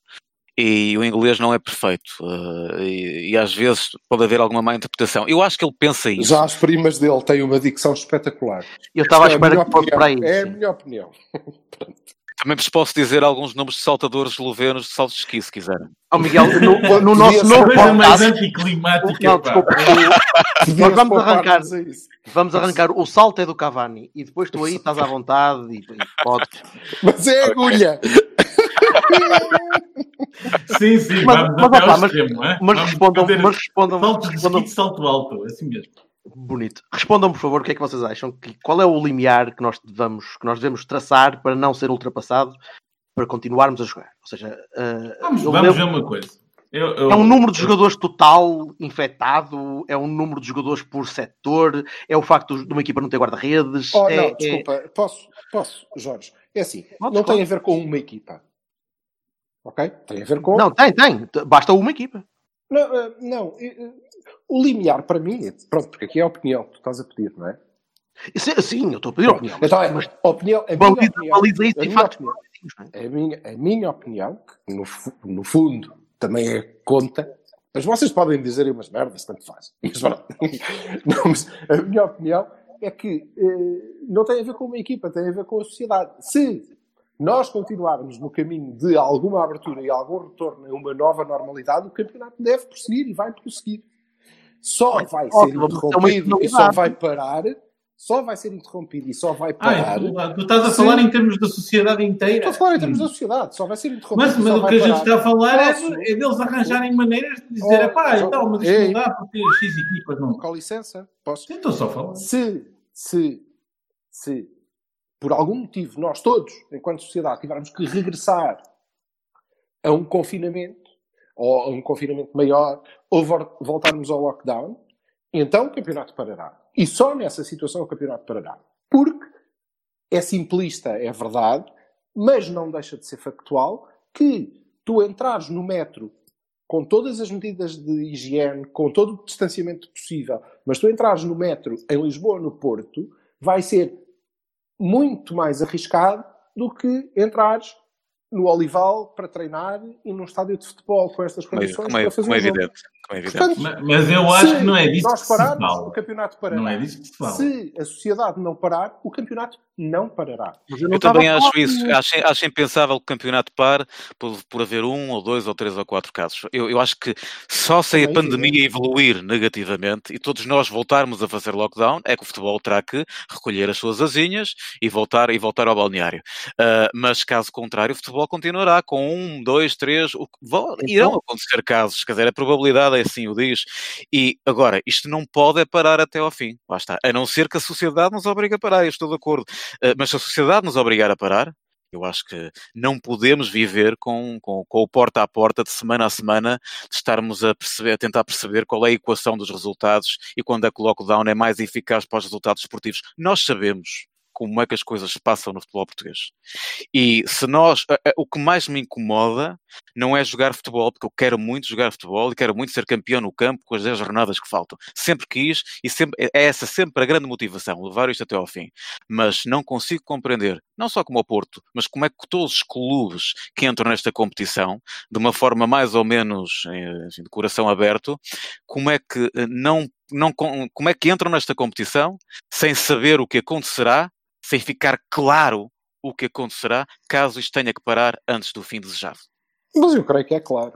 e o inglês não é perfeito. eh, e, e às vezes pode haver alguma má interpretação. Eu acho que ele pensa isso. Já as primas dele têm uma dicção espetacular. Eu estava à É a espera que fosse para aí. É a minha opinião. Também vos posso dizer alguns nomes de saltadores eslovenos de saltos de esqui, se quiserem. Ó Miguel, no, no nosso novo coisa mais anticlimática. Não, desculpa. Nós vamos arrancar. Vamos arrancar. O salto é do Cavani. E depois tu aí estás à vontade e, e podes. Mas é agulha. Sim, sim, Mas- vamos mas, até mas- extremo. é? Mas Vamos respondam, fazer mas respondam, Saltos de de salto alto, assim mesmo. Bonito. Respondam, por favor, o que é que vocês acham? Que, qual é o limiar que nós devemos, que nós devemos traçar para não ser ultrapassado, para continuarmos a jogar? Ou seja, eh, Vamos, vamos lembro- ver uma coisa. Eu- eu- é um número de jogadores total infectado, é um número de jogadores por setor, é o facto de uma equipa não ter guarda-redes. Oh, é, não, é- desculpa. Posso, posso, Jorge. É assim, Não não tem a ver com uma equipa. Ok? Tem a ver com. Não, tem, tem. Basta uma equipa. Não, eh, não, eh, o limiar para mim, é- pronto, porque aqui é a opinião que tu estás a pedir, não é? Sim, sim, eu estou a pedir opinião. mas- Então, é, mas a opinião, a minha baliza, opinião, baliza isso a em minha é? a minha, a minha opinião, que no, no fundo também é conta, mas vocês podem dizer umas merdas, tanto faz. Mas. Não, mas a minha opinião é que eh, não tem a ver com uma equipa, tem a ver com a sociedade. Se nós continuarmos no caminho de alguma abertura e algum retorno a uma nova normalidade, o campeonato deve prosseguir e vai prosseguir. Só vai ser é interrompido e só vai parar, só vai ser interrompido e só vai Ah, parar. tu, tu estás a Sim. falar em termos da sociedade inteira. Estou a falar em termos da sociedade, só vai ser interrompido. Mas, mas o que a gente está a falar é, Posso? é deles arranjarem maneiras de dizer, Oh, pá, só- então, mas isto não dá porque X equipas não. Com licença, posso? Estou só a falar. Se, se, se, por algum motivo, nós todos, enquanto sociedade, tivermos que regressar a um confinamento, ou um confinamento maior, ou vol- voltarmos ao lockdown, então o campeonato parará. E só nessa situação o campeonato parará. Porque é simplista, é verdade, mas não deixa de ser factual que tu entrares no metro com todas as medidas de higiene, com todo o distanciamento possível, mas tu entrares no metro em Lisboa no Porto, vai ser muito mais arriscado do que entrares no Olival para treinar e num estádio de futebol com estas é, condições como é- como é evidente. Como é evidente. Portanto, Mas, mas eu acho que não é disso nós que se pararmos, fala. o campeonato parará. Não é disso que se fala. Se a sociedade não parar, o campeonato não parará. Mas eu não Eu também acho isso. Acho, acho impensável que o campeonato pare por, por haver um, ou dois, ou três, ou quatro casos. Eu, eu acho que só se a Também, pandemia evoluir negativamente e todos nós voltarmos a fazer lockdown, é que o futebol terá que recolher as suas asinhas e voltar, e voltar ao balneário. Ah, mas caso contrário, o futebol continuará com um, dois, três. O, Então- irão acontecer casos, quer dizer, a probabilidade é assim o diz. E agora, isto não pode é parar até ao fim. Lá está. A não ser que a sociedade nos obrigue a parar, eu estou de acordo. Uh, mas se a sociedade nos obrigar a parar, eu acho que não podemos viver com, com, com o porta a porta, de semana a semana, de estarmos a, perceber, a tentar perceber qual é a equação dos resultados e quando é que o lockdown é mais eficaz para os resultados esportivos. Nós sabemos como é que as coisas se passam no futebol português. E se nós. O que mais me incomoda não é jogar futebol, porque eu quero muito jogar futebol e quero muito ser campeão no campo com as 10 jornadas que faltam. Sempre quis e sempre, é essa sempre a grande motivação, levar isto até ao fim. Mas não consigo compreender, não só como o Porto, mas como é que todos os clubes que entram nesta competição, de uma forma mais ou menos eh, de coração aberto, como é que eh, não, não com- como é que entram nesta competição sem saber o que acontecerá, sem ficar claro o que acontecerá caso isto tenha que parar antes do fim desejado. Mas eu creio que é claro.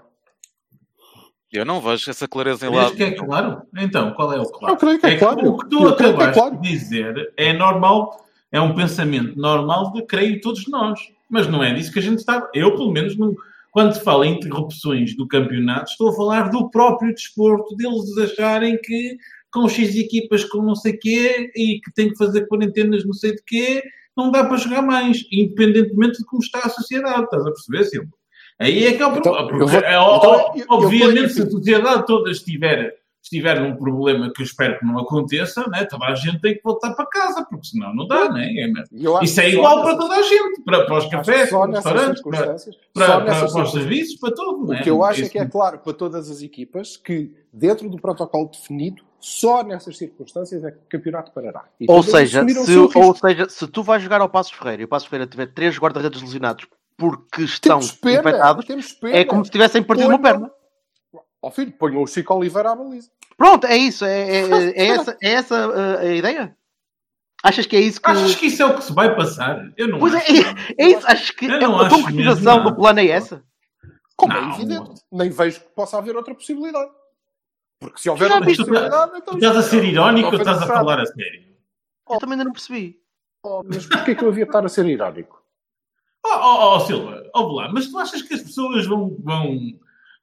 Eu não vejo essa clareza em lado. que é claro? Então, qual é o claro? Eu creio que é claro. O que tu Eu que é acabaste claro. de dizer é normal, é um pensamento normal de creio todos nós. Mas não é disso que a gente está. Eu, pelo menos, não, quando se fala em interrupções do campeonato, estou a falar do próprio desporto, deles acharem que com X equipas com não sei quê e que tem que fazer quarentenas não sei de quê, não dá para jogar mais, independentemente de como está a sociedade. Estás a perceber, Silvio? Aí é que é o Então, problema. eu porque, vou- é, então, ó, eu- eu obviamente, ponho se a sociedade toda estiver, estiver num problema que eu espero que não aconteça, né, toda a gente tem que voltar para casa, porque senão não dá, né? É, Isso é igual para toda a gente, para, para os cafés, só para os nessas restaurantes, para, circunstâncias, para, para, para os serviços, para tudo. O né? que eu acho é que é claro para todas as equipas que, dentro do protocolo definido, só nessas circunstâncias é que o campeonato parará. E Ou seja, se, ou seja, se tu vais jogar ao Passos Ferreira e o Passos Ferreira tiver três guarda-redes lesionados porque estão Temos pena, infectados, é como se tivessem partido uma Ponham- perna. Ó filho, ponham o Chico Oliveira à baliza. Pronto, é isso. É, é- é- é essa, é essa uh, a ideia? Achas que é isso que. Achas que isso é o que se vai passar? Eu não Pois é, acho. é, isso. Achas que Eu é não a acho concretização do plano é essa? Como Não. é evidente. Nem vejo que possa haver outra possibilidade. Porque se houver outra possibilidade, então... Tu estás a ser irónico ou estás a falar a sério? Eu também ainda não percebi. Oh, mas porquê que eu havia de estar a ser irónico? Oh, oh, oh, Silva, ouve lá, mas tu achas que as pessoas vão, vão,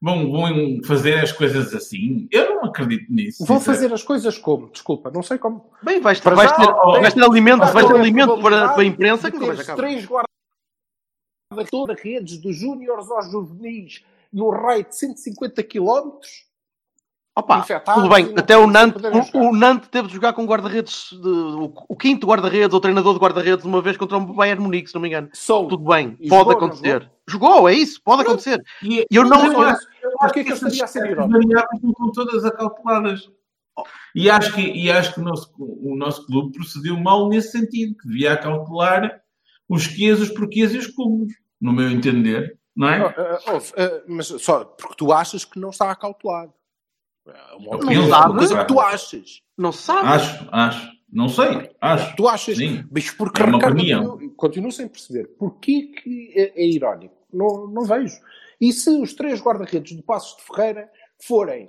vão, vão fazer as coisas assim? Eu não acredito nisso. Vão fazer as coisas como? Desculpa, não sei como. Bem, vais, Para vais ter, oh, vais ter alimento, vais ter é alimento para, para a imprensa que não vais acabar. três guarda toda redes dos júniores aos juvenis no raio de 150 km Opa, tudo bem, até o Nantes, o, o Nantes teve de jogar com guarda-redes, de- o, o quinto guarda-redes, ou treinador de guarda-redes, uma vez contra o Bayern Munique, se não me engano. Sou. Tudo bem, E pode jogou, acontecer. Jogou? é isso, pode acontecer. E Eu não- eu Porquê que eu essas estaria a ser irónico? variáveis não estão todas acalculadas. E acho que, e acho que o, nosso, o nosso clube procedeu mal nesse sentido, que devia acautelar os quês, os porquês e os cúmulos, no meu entender, não é? Ah, ah, ouve, ah, mas só porque tu achas que não está acautelado. É uma Eu é uma coisa claro. que tu achas. Não se sabe. Acho, acho. Não sei, acho. Tu achas. Sim. Mas porque É uma Ricardo, opinião. continuo, continuo sem perceber. Porquê que é, é irónico? Não, não vejo. E se os três guarda-redes do Passos de Ferreira forem.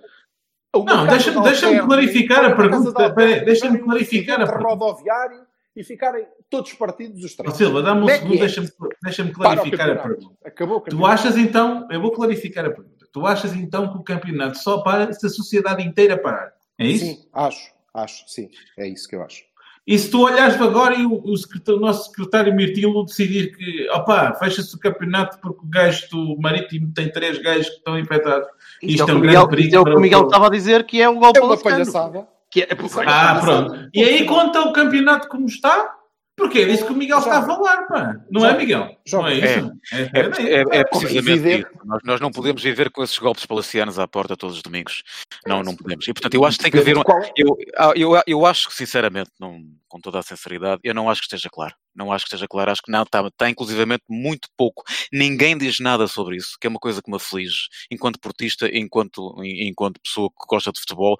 Não, deixa-me- de deixa-me Albergue, clarificar a pergunta, de deixa-me clarificar a pergunta. rodoviário e ficarem todos partidos os três. Silva, dá-me um é segundo, é? deixa-me deixa clarificar a pergunta. Acabou o Tu achas então, eu vou clarificar a pergunta, tu achas então que o campeonato só para se a sociedade inteira parar? É isso? Sim, acho. Acho, sim. É isso que eu acho. E se tu olhares agora e o, o secretário- o nosso secretário Mirtilo decidir que, opá, fecha-se o campeonato porque o gajo do Marítimo tem três gajos que estão infectados. Isto, é o Isto que é o um Miguel, grande perigo isto é o que o Miguel estava a dizer que é o golpe É uma palhaçada. Que é, Ah, pronto. E aí conta o campeonato como está? Porque é disso que o Miguel está a falar, pá. Não é, Miguel? Não é isso? É, É, é, é- é precisamente evidente. isso. Nós, nós não podemos viver com esses golpes palacianos à porta todos os domingos. Não, não podemos. E portanto, eu acho que tem que haver. um- é? Eu, ah, eu, eu acho que, sinceramente, não, com toda a sinceridade, eu não acho que esteja claro. Não acho que esteja claro. Acho que não, está, está inclusivamente muito pouco. Ninguém diz nada sobre isso, que é uma coisa que me aflige, enquanto portista, enquanto, enquanto pessoa que gosta de futebol.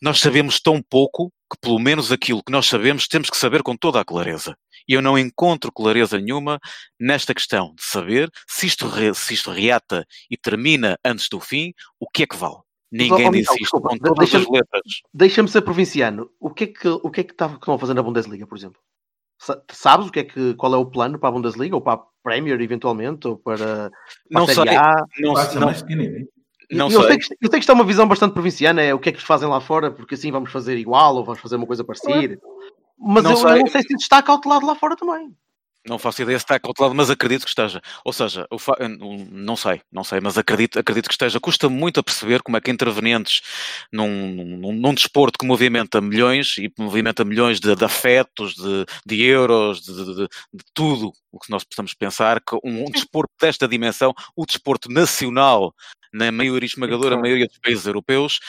Nós sabemos tão pouco que, pelo menos aquilo que nós sabemos, temos que saber com toda a clareza. E eu não encontro clareza nenhuma nesta questão de saber se isto, re- se isto reata e termina antes do fim, o que é que vale. Ninguém ó, disse isto com todas deixa-me- as letras. Deixa-me ser provinciano. O que é que, o que, é que estavam- estão a fazer na Bundesliga, por exemplo? Sa- Sabes o que é que, qual é o plano para a Bundesliga ou para a Premier, eventualmente, ou para, para Não a Série sei, A? não, não. Não eu, sei. Sei que, eu sei que isto é uma visão bastante provinciana, é o que é que eles fazem lá fora, porque assim vamos fazer igual ou vamos fazer uma coisa parecida. Mas Não eu, eu sei. não sei se isto está cautelado lá fora também. Não faço ideia se está cautelado, mas acredito que esteja. Ou seja, eu fa- eu não- não sei, não sei, mas acredito, acredito que esteja. Custa muito a perceber como é que intervenientes num, num, num desporto que movimenta milhões e movimenta milhões de, de afetos, de, de euros, de, de- de- de tudo o que nós possamos pensar, que um, um desporto desta dimensão, o desporto nacional, na maioria esmagadora maioria dos países europeus,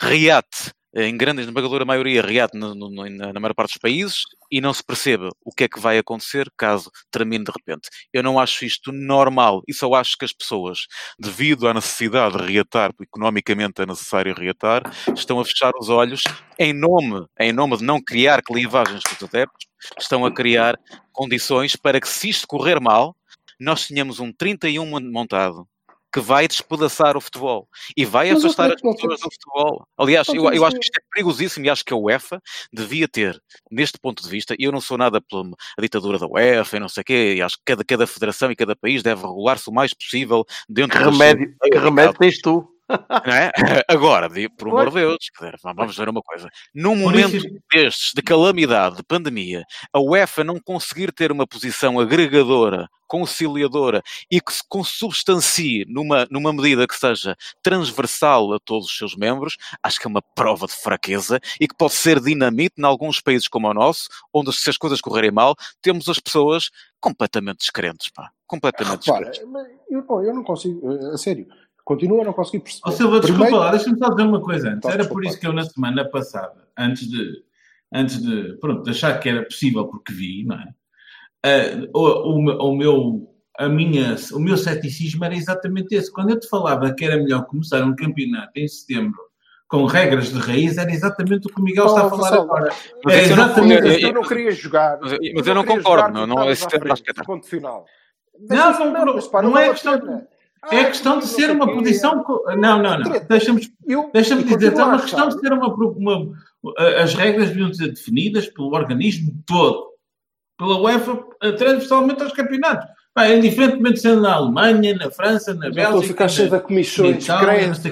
reate em grande esmagadora maioria reate no- na, na maior parte dos países e não se percebe o que é que vai acontecer caso termine de repente. Eu não acho isto normal e só acho que as pessoas, devido à necessidade de reatar, porque economicamente é necessário reatar, estão a fechar os olhos em nome, em nome de não criar clivagens dos adeptos, estão a criar condições para que se isto correr mal, nós tenhamos um 31 montado que vai despedaçar o futebol e vai Mas afastar as pessoas do futebol. Aliás, eu, eu acho que- isto é perigosíssimo e acho que a UEFA devia ter, neste ponto de vista, e eu não sou nada pela a ditadura da UEFA e não sei o quê, e acho que cada, cada federação e cada país deve regular-se o mais possível dentro Que remédio, que remédio tens tu? é? Agora, por amor de Deus, vamos ver uma coisa. Num momento destes, de calamidade, de pandemia, a UEFA não conseguir ter uma posição agregadora, conciliadora e que se consubstancie numa, numa medida que seja transversal a todos os seus membros, acho que é uma prova de fraqueza e que pode ser dinamite em alguns países como o nosso, onde se as coisas correrem mal, temos as pessoas completamente descrentes, pá. Completamente Repara, descrentes. eu, não- eu não consigo, eh, a sério, continuo a não conseguir perceber. Ó Silva, desculpa Primeiro- lá, deixa-me só dizer uma coisa antes. Posso Era por isso que eu na semana passada, antes de, antes de, pronto, de achar que era possível porque vi, não é? Ah, o, o, me- o meu, a minha, o meu ceticismo era exatamente esse. Quando eu te falava que era melhor começar um campeonato em setembro com regras de raiz, era exatamente o que o Miguel está a Oh, falar Vassalo, agora. Mas É isso eu não- exatamente eu- Eu, eu- não queria jogar. Mas eu- Eu mas eu não concordo, não- não- esse tema à acho que é- Ponto final. Não, não, não, mas, não vale é a questão de- É Ah, questão de ser uma posição. co- Não, não, não. Deixa-me deixa dizer, é a uma questão de ser uma, uma- As regras deviam ser definidas pelo organismo todo. Pela UEFA, eh, transversalmente aos campeonatos. Pá, indiferentemente sendo na Alemanha, na França, na Já estou a Bélgica, ficar cheio de comissões,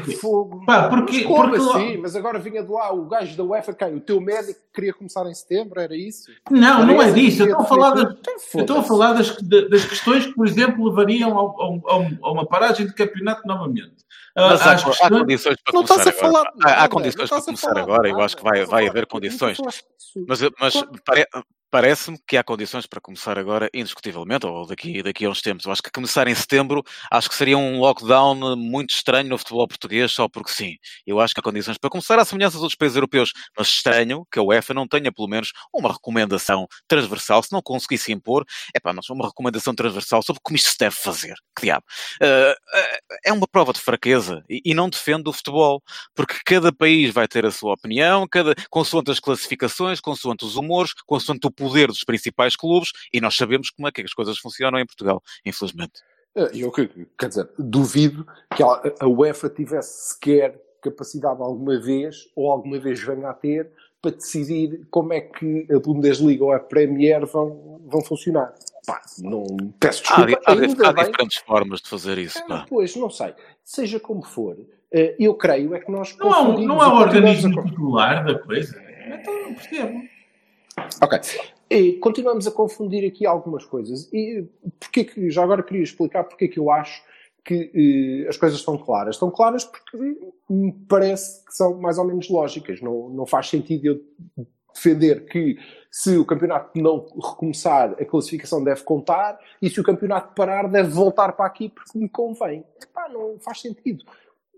quê. fogo. Pá, porque, Mas como porque assim? Mas agora vinha de lá o gajo da UEFA, quem? O teu médico que queria começar em setembro, era isso? Não, Era não é disso. Eu que estou a falar, das? Então, eu estou a falar das, das questões que, por exemplo, levariam ao- ao- a uma paragem de campeonato novamente. Ah, Mas há, há condições para Não estás começar a falar agora. de Há, há condições não para a começar falar de agora. Eu acho que vai, a vai falar haver de- condições. Mas, mas parece-me que há condições para começar agora, indiscutivelmente, ou daqui, daqui a uns tempos. Eu acho que começar em setembro, acho que seria um lockdown muito estranho no futebol português, só porque sim. Eu acho que há condições para começar à semelhança dos outros países europeus, mas estranho que a UEFA não tenha pelo menos uma recomendação transversal, se não conseguisse impor, é pá, mas uma recomendação transversal sobre como isto se deve fazer. Que diabo. Ah, é uma prova de fraqueza e, e não defende o futebol, porque cada país vai ter a sua opinião, cada, consoante as classificações, consoante os humores, consoante o poder dos principais clubes, e nós sabemos como é que as coisas funcionam em Portugal, infelizmente. Eh, Eu, que- quer dizer, duvido que a UEFA tivesse sequer capacidade alguma vez, ou alguma vez venha a ter, para decidir como é que a Bundesliga ou a Premier vão, vão funcionar. Pá, não, peço Há, desculpa, há di- ainda há bem diferentes formas de fazer isso. Ah, Pá. Pois, não sei. Seja como for, eh, eu creio é que nós Não há, não há organismo titular da coisa. Então não percebo. Ok. E continuamos a confundir aqui algumas coisas. E porque que, já agora queria explicar porque é que eu acho que eh, as coisas estão claras. Estão claras porque me parece que são mais ou menos lógicas. Não, não faz sentido eu defender que se o campeonato não recomeçar, a classificação deve contar e se o campeonato parar, deve voltar para aqui porque me convém. Epá, não faz sentido.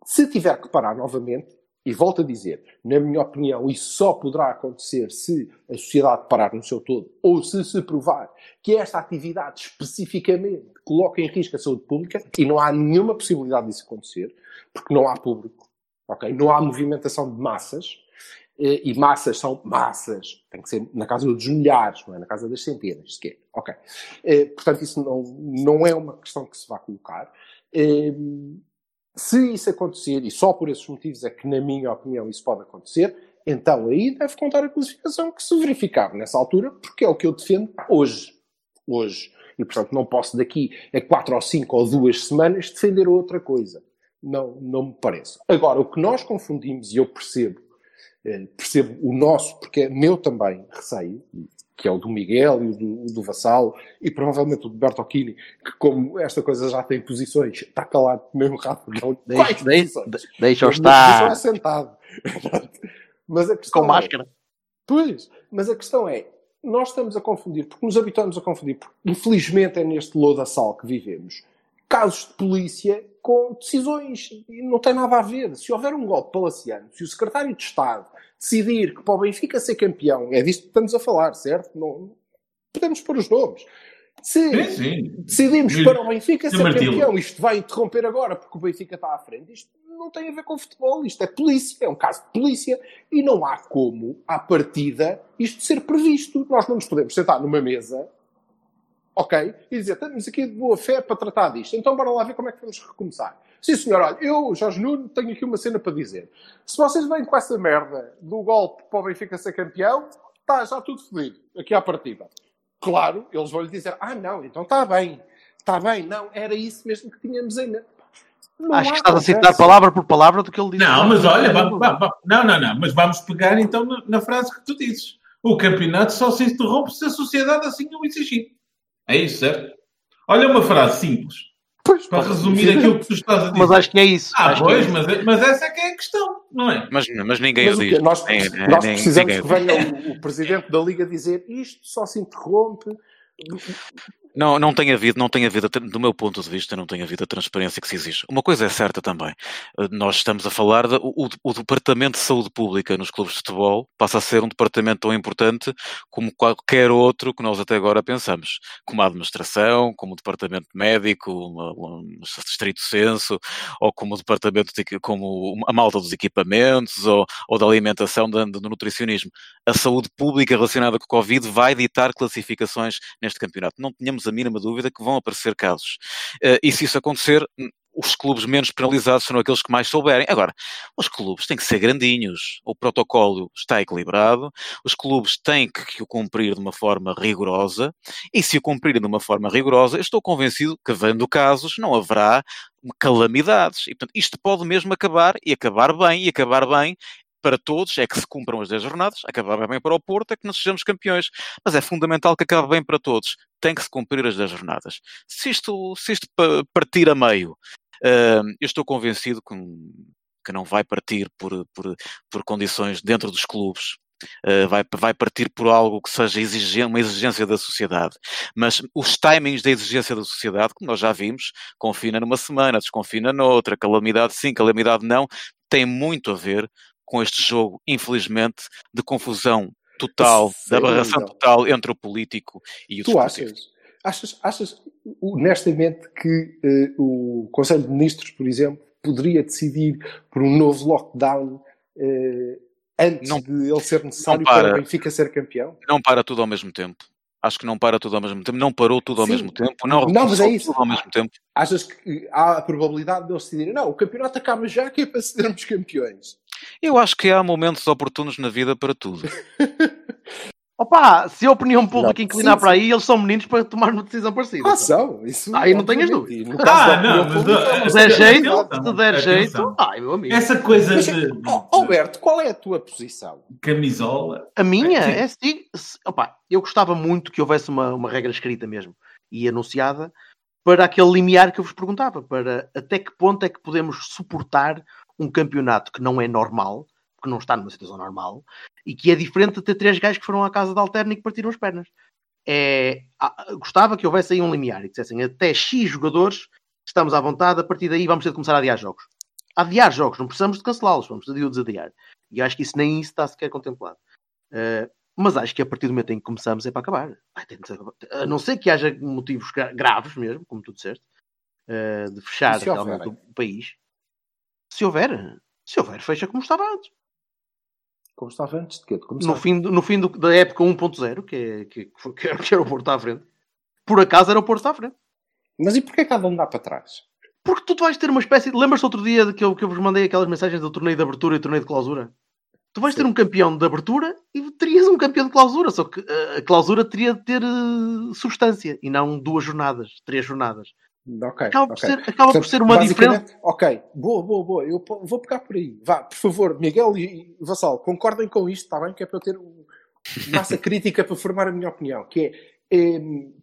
Se tiver que parar novamente, e volto a dizer, na minha opinião, isso só poderá acontecer se a sociedade parar no seu todo ou se se provar que esta atividade especificamente coloca em risco a saúde pública e não há nenhuma possibilidade disso acontecer, porque não há público, ok? Não há movimentação de massas eh, e massas são massas, tem que ser na casa dos milhares, não é na casa das centenas sequer, ok? Eh, Portanto, isso não, não é uma questão que se vá colocar. Se isso acontecer, e só por esses motivos é que, na minha opinião, isso pode acontecer, então aí deve contar a classificação que se verificar nessa altura, porque é o que eu defendo hoje. Hoje. E, portanto, não posso daqui a quatro ou cinco ou duas semanas defender outra coisa. Não, não me parece. Agora, o que nós confundimos, e eu percebo, eh, percebo o nosso, porque é meu também receio, que é o do Miguel e o do, do Vassal, e provavelmente o do Bertocchini, que como esta coisa já tem posições, está calado mesmo rápido, Deixa- deixa- posição estar. é sentado. Mas a questão Com é- máscara. Pois, mas a questão é, nós estamos a confundir, porque nos habituamos a confundir, porque infelizmente é neste lodaçal que vivemos, casos de polícia com decisões, e não tem nada a ver. Se houver um golpe palaciano, se o secretário de Estado decidir que para o Benfica ser campeão, é disto que estamos a falar, certo? Não, podemos pôr os nomes. Se Sim, decidimos Sim. para o Benfica Sim, ser Martilo. campeão, isto vai interromper agora porque o Benfica está à frente, isto não tem a ver com futebol, isto é polícia, é um caso de polícia e não há como, à partida, isto ser previsto. Nós não nos podemos sentar numa mesa, ok, e dizer, estamos aqui de boa fé para tratar disto, então bora lá ver como é que vamos recomeçar. Sim, senhor, olha, eu, Jorge Nuno, tenho aqui uma cena para dizer. Se vocês vêm com essa merda do golpe para o Benfica ser campeão, está já tudo fodido, aqui à partida. Claro, eles vão lhe dizer, ah, não, então está bem, está bem, não, era isso mesmo que tínhamos ainda. Não Acho que estás a citar palavra por palavra do que ele disse. Não, mas olha, vamos, vamos, vamos. não, não, não, mas vamos pegar então na, na frase que tu dizes. O campeonato só se interrompe se a sociedade assim o exigir. É isso, certo? Olha uma frase simples. Pois, Para resumir aquilo que tu estás a dizer. Mas acho que é isso. Ah, Acho é pois, isso. mas, mas essa é que é a questão, não é? Mas, mas ninguém Mas o diz. Nós, Nem- nós nem- precisamos ninguém que venha o, o presidente da Liga dizer isto só se interrompe. Não, não tem havido, não tem havido, do meu ponto de vista, não tem havido a transparência que se exige. Uma coisa é certa também. Eh, Nós estamos a falar de, o, o Departamento de Saúde Pública nos clubes de futebol passa a ser um departamento tão importante como qualquer outro que nós até agora pensamos. Como a administração, como o departamento médico, um estrito senso, ou como o departamento, de, como a malta dos equipamentos, ou, ou da alimentação, da- do nutricionismo. A saúde pública relacionada com o Covid vai ditar classificações neste campeonato. Não tínhamos a mínima dúvida que vão aparecer casos. Eh, e se isso acontecer, hum, os clubes menos penalizados serão aqueles que mais souberem. Agora, os clubes têm que ser grandinhos, o protocolo está equilibrado, os clubes têm que, que o cumprir de uma forma rigorosa, e se o cumprirem de uma forma rigorosa, estou convencido que, vendo casos, não haverá calamidades. E, portanto, isto pode mesmo acabar, e acabar bem, e acabar bem para todos é que se cumpram as 10 jornadas, acabar bem para o Porto é que nós sejamos campeões. Mas é fundamental que acabe bem para todos. Tem que se cumprir as 10 jornadas. Se isto, se isto partir a meio, uh, eu estou convencido que, que não vai partir por, por, por condições dentro dos clubes. Uh, vai, vai partir por algo que seja exigente, uma exigência da sociedade. Mas os timings da exigência da sociedade, como nós já vimos, confina numa semana, desconfina noutra, calamidade sim, calamidade não, tem muito a ver com este jogo, infelizmente, de confusão total, de aberração total entre o político e o Tu achas, achas, achas honestamente que uh, o Conselho de Ministros, por exemplo, poderia decidir por um novo lockdown uh, antes não, de ele ser necessário para, para o Benfica ser campeão? Não para tudo ao mesmo tempo acho que não para tudo ao mesmo tempo, não parou tudo ao Sim. mesmo tempo, não, não mas é isso. tudo ao mesmo tempo. Achas que há a probabilidade de eles decidirem, não, o campeonato acaba já que é para sermos campeões? Eu acho que há momentos oportunos na vida para tudo. Opa, se a opinião pública não, inclinar sim, para aí, eles são meninos para tomar uma decisão parecida. Ah, são. Isso aí não tenhas dúvida. Ah, não, mas, se der jeito, se der jeito, ai, meu amigo. Essa coisa mas, de, oh, Alberto, qual é a tua posição? Camisola. A minha é assim. Opa, eu gostava muito que houvesse uma, uma regra escrita mesmo e anunciada para aquele limiar que eu vos perguntava, para até que ponto é que podemos suportar um campeonato que não é normal, que não está numa situação normal, e que é diferente de ter três gajos que foram à casa de Alterno e que partiram as pernas. É, gostava que houvesse aí um limiar e dissessem até X jogadores, estamos à vontade, a partir daí vamos ter de começar a adiar jogos. Adiar jogos, não precisamos de cancelá-los, vamos de os adiar. E acho que isso nem isso está sequer contemplado. Uh, mas acho que a partir do momento em que começamos é para acabar. A não ser que haja motivos graves mesmo, como tu disseste, uh, de fechar realmente o país. Se houver, se houver, fecha como estava antes. Como estava antes de quê? De no fim, no fim do, da época 1.0, que, é, que, que, que era o Porto à frente. Por acaso era o Porto à frente. Mas e porquê cada um dá para trás? Porque tu vais ter uma espécie. Lembras-te outro dia de que eu, que eu vos mandei aquelas mensagens do torneio de abertura e torneio de clausura? Tu vais Sim. ter um campeão de abertura e terias um campeão de clausura, só que eh, a clausura teria de ter uh, substância e não duas jornadas, três jornadas. Okay, acaba, okay. Por, ser, acaba por ser uma diferença. Ok, boa, boa, boa. Eu vou pegar por aí. Vá, por favor, Miguel e Vassal, concordem com isto, está bem? Que é para eu ter massa crítica para formar a minha opinião. Que é, é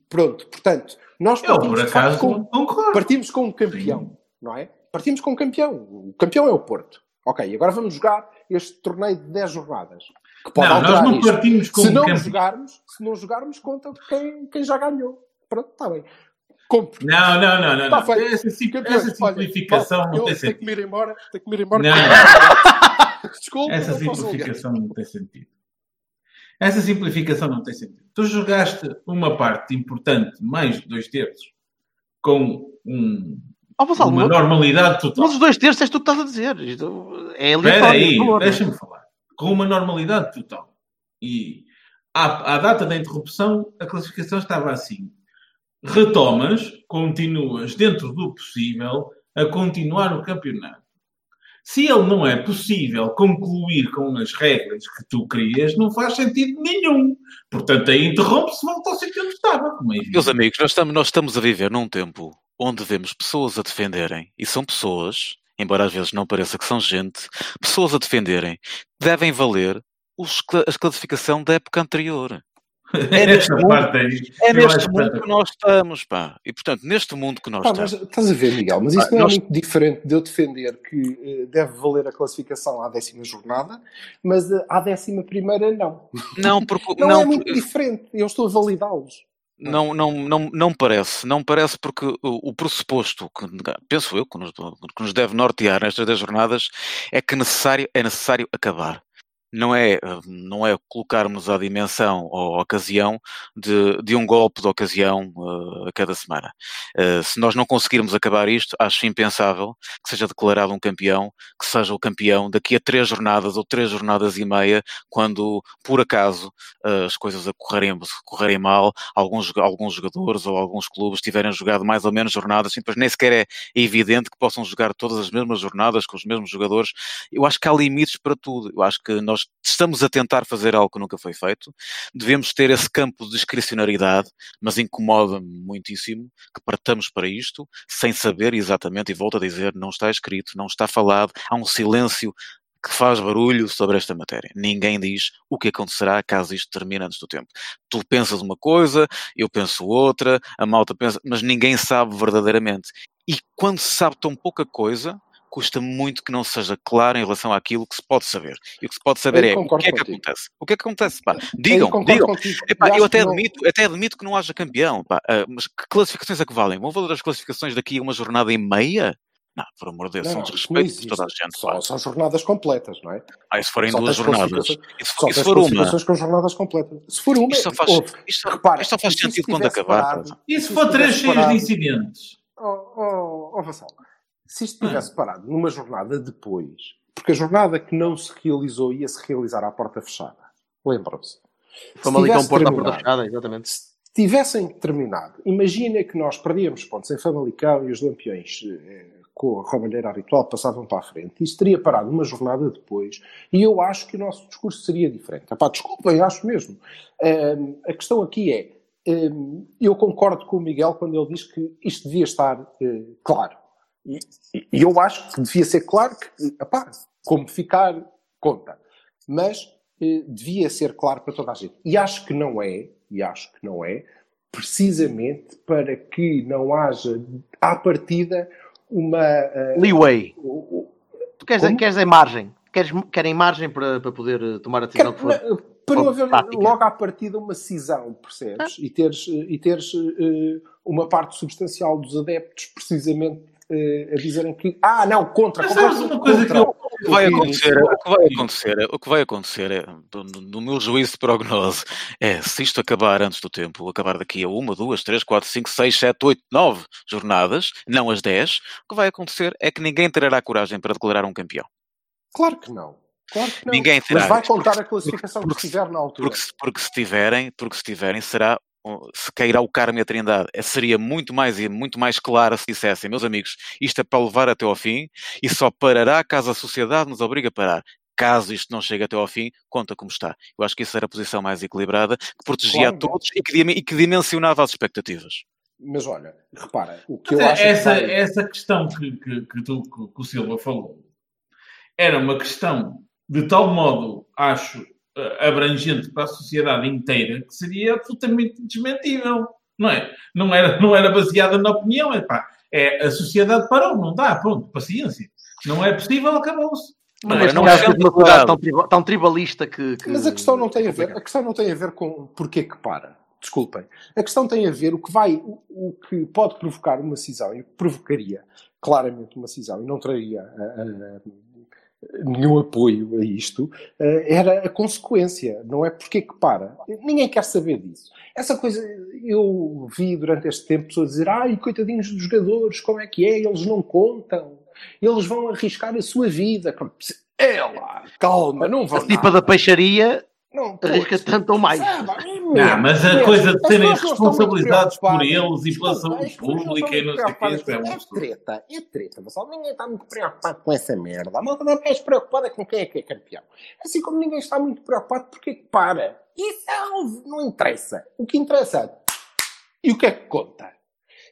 pronto, portanto, nós partimos, eu, acaso, com, partimos com um campeão, Sim. não é? Partimos com um campeão. O campeão é o Porto. Ok, agora vamos jogar este torneio de 10 jornadas. Que pode não, nós não isto. partimos com se um não campeão. jogarmos, se não jogarmos, conta quem, quem já ganhou. Pronto, está bem. Compre. Não, não, não, não. Tá essa, essa simplificação Olha, não tem sentido. Tenho que me ir embora. Tenho que me ir embora. Não, não. Desculpa, essa simplificação não tem sentido. Essa simplificação não tem sentido. Tu jogaste uma parte importante, mais de dois terços, com um, oh, Vassal, uma normalidade total. Mas os dois terços és tu que estás a dizer. É Espera aí, deixa-me falar. Com uma normalidade total. E à, à data da interrupção, a classificação estava assim retomas, continuas dentro do possível a continuar o campeonato. Se ele não é possível concluir com as regras que tu querias, não faz sentido nenhum. Portanto, aí interrompe-se volta ao sítio onde estava. É Meus amigos, nós estamos, nós estamos a viver num tempo onde vemos pessoas a defenderem, e são pessoas, embora às vezes não pareça que são gente, pessoas a defenderem, devem valer os, a classificação da época anterior. É neste mundo, é neste mundo que nós estamos, pá. E portanto, neste mundo que nós pá, estamos. Mas, estás a ver, Miguel, mas isso ah, não é nós... muito diferente de eu defender que uh, deve valer a classificação à décima jornada, mas uh, à décima primeira não. Não, porque, não, não é muito porque... diferente. Eu estou a validá-los. Não, não, não, não parece, não parece porque o, o pressuposto que penso eu que nos, que nos deve nortear nestas 10 jornadas é que necessário, é necessário acabar não é, não é colocarmos à dimensão ou à ocasião de, de um golpe de ocasião uh, a cada semana. Uh, se nós não conseguirmos acabar isto, acho impensável que seja declarado um campeão, que seja o campeão daqui a três jornadas ou três jornadas e meia, quando por acaso uh, as coisas a correrem, correrem mal, alguns, alguns jogadores ou alguns clubes tiverem jogado mais ou menos jornadas, depois nem sequer é evidente que possam jogar todas as mesmas jornadas com os mesmos jogadores. Eu acho que há limites para tudo. Eu acho que nós estamos a tentar fazer algo que nunca foi feito. Devemos ter esse campo de discricionariedade, mas incomoda-me muitíssimo que partamos para isto sem saber exatamente, e volto a dizer, não está escrito, não está falado, há um silêncio que faz barulho sobre esta matéria. Ninguém diz o que acontecerá caso isto termine antes do tempo. Tu pensas uma coisa, eu penso outra, a malta pensa, mas ninguém sabe verdadeiramente. E quando se sabe tão pouca coisa, custa muito que não seja claro em relação àquilo que se pode saber. E o que se pode saber Eu é o que é que contigo. acontece. O que é que acontece? Pá? Digam, concordo digam. Epá, eu até não- admito, até admito que não haja campeão. pá. Ah, mas que classificações é que valem? Vão valer as classificações daqui a uma jornada e meia? Não, por amor de Deus, Não, são desrespeitos de toda a gente. Só, são jornadas completas, não é? Ah, e se forem Só duas jornadas? E se Só for, e se for uma? com jornadas completas. Se for uma, Isto só faz, ouve, isto, repara, isto só faz se sentido quando acabar. parado-. E se se for três cheios de incidentes? Oh, oh, oh, Vassal, se isto tivesse parado numa jornada depois, porque a jornada que não se realizou ia se realizar à porta fechada, lembram-se? Se Famalicão Porto à porta fechada, exatamente. se tivessem terminado, imagina que nós perdíamos pontos em Famalicão e os Lampiões eh, com a roubalheira habitual passavam para a frente. Isso teria parado uma jornada depois e eu acho que o nosso discurso seria diferente. Epá, desculpem, acho mesmo. Ahm, a questão aqui é, ahm, eu concordo com o Miguel quando ele diz que isto devia estar eh, claro. E, e eu acho que devia ser claro que, epá, como ficar, conta. Mas eh, devia ser claro para toda a gente. E acho que não é, e acho que não é, precisamente para que não haja, à partida, uma. eh, Leeway. Tu queres, Como? queres a margem. Queres, querem margem para, para poder eh, tomar a decisão que for. Quer- na- para não for haver tática. logo à partida uma cisão, percebes? E teres, eh, e teres uma parte substancial dos adeptos precisamente a dizerem que ah, não, contra, Mas sabes completamente uma coisa contra. que eu- O que vai acontecer, o que vai acontecer, é- o que vai acontecer é, do, do- do meu juízo de prognose, é se isto acabar antes do tempo, acabar daqui a uma, duas, três, quatro, cinco, seis, sete, oito, nove jornadas, não as dez, o que vai acontecer é que ninguém terá coragem para declarar um campeão. Claro que não. Claro que não. Ninguém terá. Mas vai Porque- contar a classificação porque- que estiver na altura. Porque se, porque se tiverem, porque se tiverem, será se cairá o Carme e a Trindade. Eh, Seria muito mais e muito mais claro se dissessem, meus amigos, isto é para levar até ao fim e só parará caso a sociedade nos obrigue a parar. Caso isto não chegue até ao fim, conta como está. Eu acho que isso era a posição mais equilibrada, que protegia Claro, a todos e que, e que dimensionava as expectativas. Mas olha, repara, o que eu Mas é- acho que essa, vai- essa questão que, que, que, tu- que- que o Silva falou era uma questão de tal modo, acho, abrangente para a sociedade inteira que seria absolutamente desmentível. Não é? Não era, não era baseada na opinião. É, pá, é a sociedade parou, não dá, pronto, paciência. Não é possível, acabou-se. Mas Não, não caso, é uma verdade. sociedade tão, tão tribalista que, que- Mas a questão não tem a ver, a questão não tem a ver com porquê que para. Desculpem. A questão tem a ver o que vai, o, o que pode provocar uma cisão e o que provocaria claramente uma cisão e não traria ah, ah, nenhum apoio a isto, ah, era a consequência, não é porque que para. Ninguém quer saber disso. Essa coisa, eu vi durante este tempo pessoas dizer, ai, coitadinhos dos jogadores, como é que é? Eles não contam. Eles vão arriscar a sua vida. É lá, calma, não vão A tipa da peixaria Não, arrisca tanto ou mais. Sabe, é Não, mas a coisa de serem não responsabilizados por eles e pela saúde não pública e não sei o que, isso é um É treta, é treta, pessoal. Ninguém está muito preocupado com essa merda. A malta está mais preocupada com quem é que é campeão. Assim como ninguém está muito preocupado porque é que para. Isso é não interessa. O que interessa é e o que é que conta.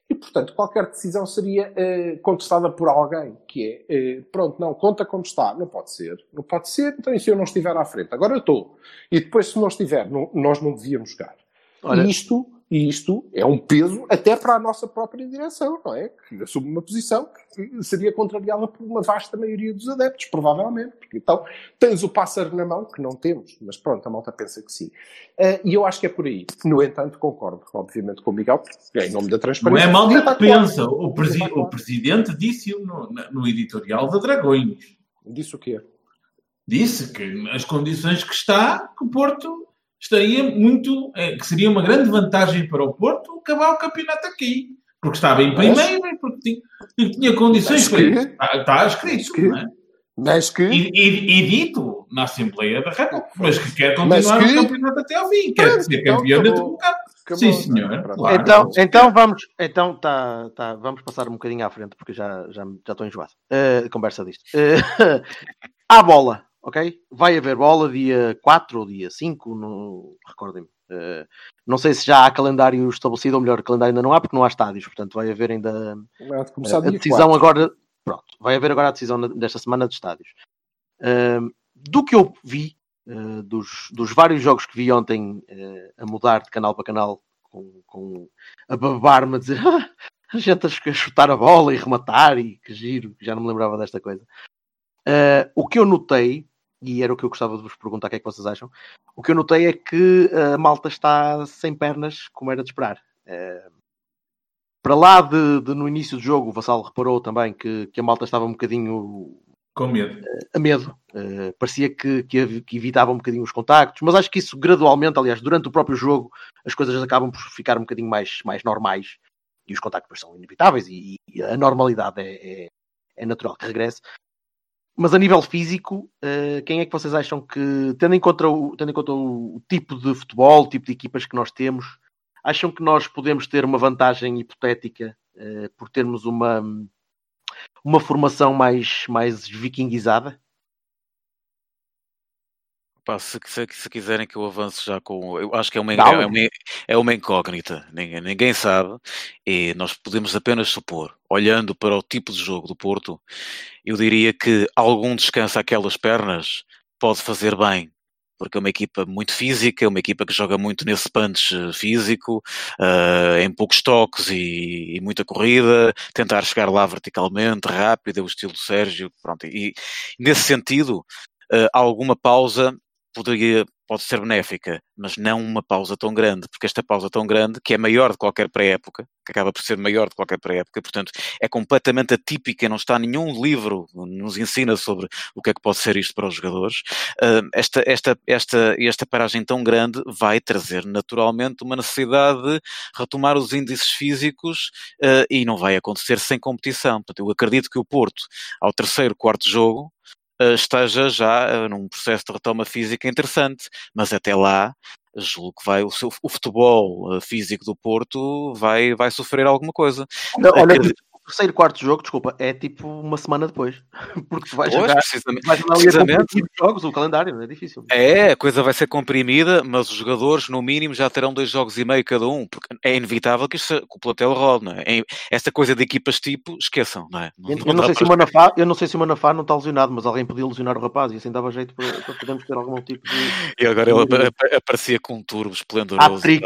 E, portanto, qualquer decisão seria eh, contestada por alguém, que é, eh, pronto, não, conta como está. Não pode ser. Não pode ser, então e se eu não estiver à frente? Agora eu estou. E depois, se não estiver, não- nós não devíamos jogar. Olha- E isto, e isto é um peso até para a nossa própria direção, não é? Que assume uma posição que seria contrariada por uma vasta maioria dos adeptos, provavelmente. Porque então tens o pássaro na mão, que não temos, mas pronto, a malta pensa que sim. Eh, e eu acho que é por aí. No entanto, concordo, obviamente, com o Miguel, porque em nome da Não transparência. é mal devia que estar claro. pensa. O, presi- o presidente disse-o no, no editorial da Dragões. Disse o quê? disse que as condições que está, que o Porto estaria muito, eh, que seria uma grande vantagem para o Porto acabar o campeonato aqui. Porque estava em primeiro e porque tinha, e tinha condições Mas para que- isso. Está, está escrito, que- não é? Mas que. E, e- e dito na Assembleia da República, mas que quer Mas continuar que- o campeonato até ao fim, quer ser então campeão dentro do Sim, é? senhor. Claro. Então, então vamos, então tá, tá, vamos passar um bocadinho à frente porque já, já, já estou enjoado. Eh, conversa disto. Eh, há bola, ok? Vai haver bola dia 4 ou dia 5, não recordem-me. Eh, não sei se já há calendário estabelecido, ou melhor, calendário ainda não há porque não há estádios, portanto vai haver ainda começar a dia decisão 4. agora. Pronto, vai haver agora a decisão desta semana de estádios. Ahm, do que eu vi, eh, dos, dos vários jogos que vi ontem eh, a mudar de canal para canal, com, com a babar-me a dizer "Ah, a gente a ch- a chutar a bola e rematar e que giro, já não me lembrava desta coisa. Eh, o que eu notei, e era o que eu gostava de vos perguntar o que é que vocês acham, o que eu notei é que a malta está sem pernas, como era de esperar. Eh, para lá de, de no início do jogo, o Vassal reparou também que, que a malta estava um bocadinho Com medo. a medo. Eh, parecia que, que evitava um bocadinho os contactos, mas acho que isso gradualmente, aliás, durante o próprio jogo, as coisas acabam por ficar um bocadinho mais, mais normais e os contactos são inevitáveis e, e a normalidade é, é, é natural que regresse. Mas a nível físico, eh, quem é que vocês acham que, tendo em conta, o, tendo em conta o, tipo de futebol, o tipo de equipas que nós temos, acham que nós podemos ter uma vantagem hipotética eh, por termos uma, uma formação mais, mais vikinguizada? Pá, se, se- se quiserem que eu avance já com. Eu acho que é uma, é uma, é uma incógnita. Ninguém, ninguém sabe. E nós podemos apenas supor, olhando para o tipo de jogo do Porto, eu diria que algum descanso àquelas pernas pode fazer bem. Porque é uma equipa muito física, é uma equipa que joga muito nesse punch eh, físico, eh, em poucos toques e, e muita corrida, tentar chegar lá verticalmente, rápido, é o estilo do Sérgio. Pronto. E, nesse sentido, eh, alguma pausa poderia, pode ser benéfica, mas não uma pausa tão grande, porque esta pausa tão grande, que é maior de qualquer pré-época, que acaba por ser maior de qualquer pré-época, portanto, é completamente atípica, não está nenhum livro nos ensina sobre o que é que pode ser isto para os jogadores. Ah, esta, esta, esta, esta paragem tão grande vai trazer naturalmente uma necessidade de retomar os índices físicos ah, e não vai acontecer sem competição. Portanto, eu acredito que o Porto, ao terceiro, quarto jogo, esteja já uh, num processo de retoma física interessante, mas até lá julgo que vai o, seu, o futebol uh, físico do Porto vai, vai sofrer alguma coisa. Não, olha, terceiro, quarto jogo, desculpa, é tipo uma semana depois. Porque tu vais Pois, jogar, precisamente, vais precisamente. os jogos, o calendário, não é difícil. É, a coisa vai ser comprimida, mas os jogadores, no mínimo, já terão dois jogos e meio cada um, porque é inevitável que, isto, que o plantel rode, não é? É- Esta coisa de equipas tipo, esqueçam, não é? Não- Eu, não não sei se Manafá, eu não sei se o Manafá não está lesionado, mas alguém podia lesionar o rapaz e assim dava jeito para, para podermos ter algum tipo de. E agora ele apa- apa- aparecia com um turbo esplendoroso. Hat-trick.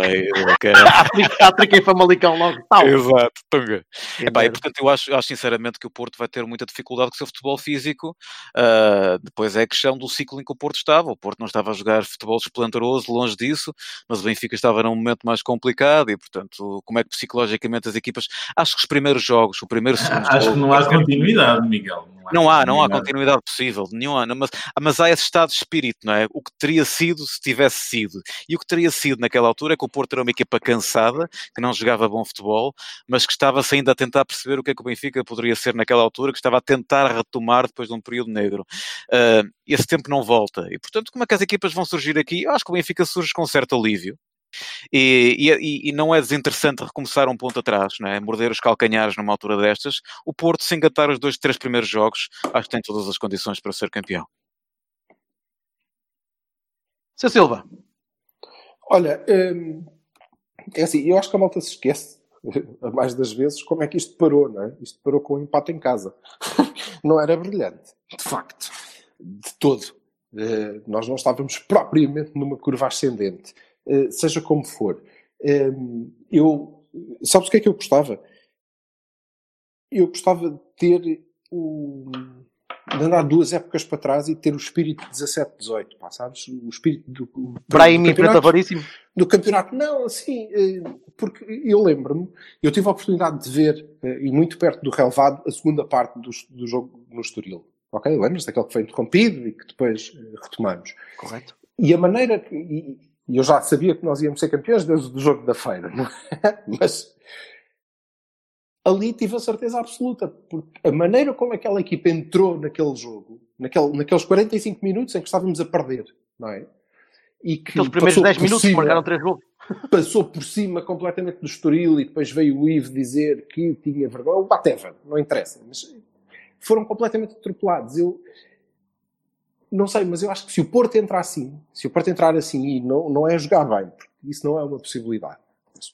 Hat-trick em Famalicão logo. Tal. Exato, tunga. Quem Epá, e dera. Portanto, eu acho, acho sinceramente que o Porto vai ter muita dificuldade com o seu futebol físico. Ah, depois é a questão do ciclo em que o Porto estava. O Porto não estava a jogar futebol esplendoroso, longe disso, mas o Benfica estava num momento mais complicado e, portanto, como é que psicologicamente as equipas. Acho que os primeiros jogos, o primeiro o segundo Acho que não há continuidade, Miguel. Não há, não há continuidade possível, nenhuma, não, mas, mas há esse estado de espírito, não é? O que teria sido se tivesse sido. E o que teria sido naquela altura é que o Porto era uma equipa cansada, que não jogava bom futebol, mas que estava-se ainda a tentar perceber o que é que o Benfica poderia ser naquela altura, que estava a tentar retomar depois de um período negro. Ah, esse tempo não volta. E, portanto, como é que as equipas vão surgir aqui? Eu acho que o Benfica surge com certo alívio. E, e- e não é desinteressante recomeçar um ponto atrás, não é? morder os calcanhares numa altura destas. O Porto, se engatar os dois, três primeiros jogos, acho que tem todas as condições para ser campeão. Seu Silva, Olha, hum, é assim, eu acho que a malta se esquece, a mais das vezes, como é que isto parou, não é? Isto parou com um empate em casa. não era brilhante, de facto, de todo. Eh, nós não estávamos propriamente numa curva ascendente, seja como for. Hum, eu, sabes o que é que eu gostava? Eu gostava de ter o. de andar duas épocas para trás e ter o espírito de 17-18, pá, sabes? O espírito do. do Brahim Varíssimo. do campeonato. Não, assim, eh, porque eu lembro-me, eu tive a oportunidade de ver, eh, e muito perto do relevado, a segunda parte do, do jogo no Estoril. Ok? Lembras daquele que foi interrompido e que depois eh, retomamos. Correto. E a maneira que. E, e eu já sabia que nós íamos ser campeões desde o jogo da feira, não é? Mas ali tive a certeza absoluta, porque a maneira como aquela equipa entrou naquele jogo, naquele, naqueles 45 minutos em que estávamos a perder, não é? E que Aqueles primeiros passou 10 por minutos cima- marcaram 3 gols. passou por cima completamente do Estoril e depois veio o Ivo dizer que tinha vergonha. O Bateva, não interessa. Mas foram completamente atropelados. Eu não sei, mas eu acho que se o Porto entrar assim, se o Porto entrar assim e não, não é jogar bem, porque isso não é uma possibilidade.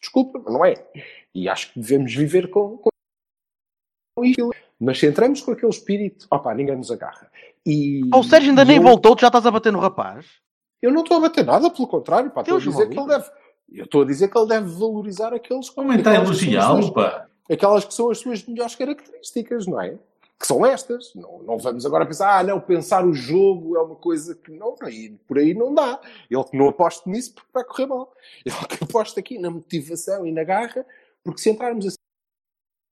Desculpa, mas não é. E acho que devemos viver com, com. Mas se entramos com aquele espírito, opá, ninguém nos agarra. E, Oh, o Sérgio ainda nem eu- voltou, tu já estás a bater no rapaz. eu não estou a bater nada, pelo contrário, pá, estou a dizer que ele deve. Eu estou a dizer que ele deve valorizar aqueles Como é que está a elogiá-lo, pá? Aquelas que são as suas melhores características, não é? Que são estas. Não, não vamos agora pensar, ah, não, pensar o jogo é uma coisa que não, aí, por aí não dá. Ele que não aposta nisso porque vai correr mal. Ele que aposta aqui na motivação e na garra, porque se entrarmos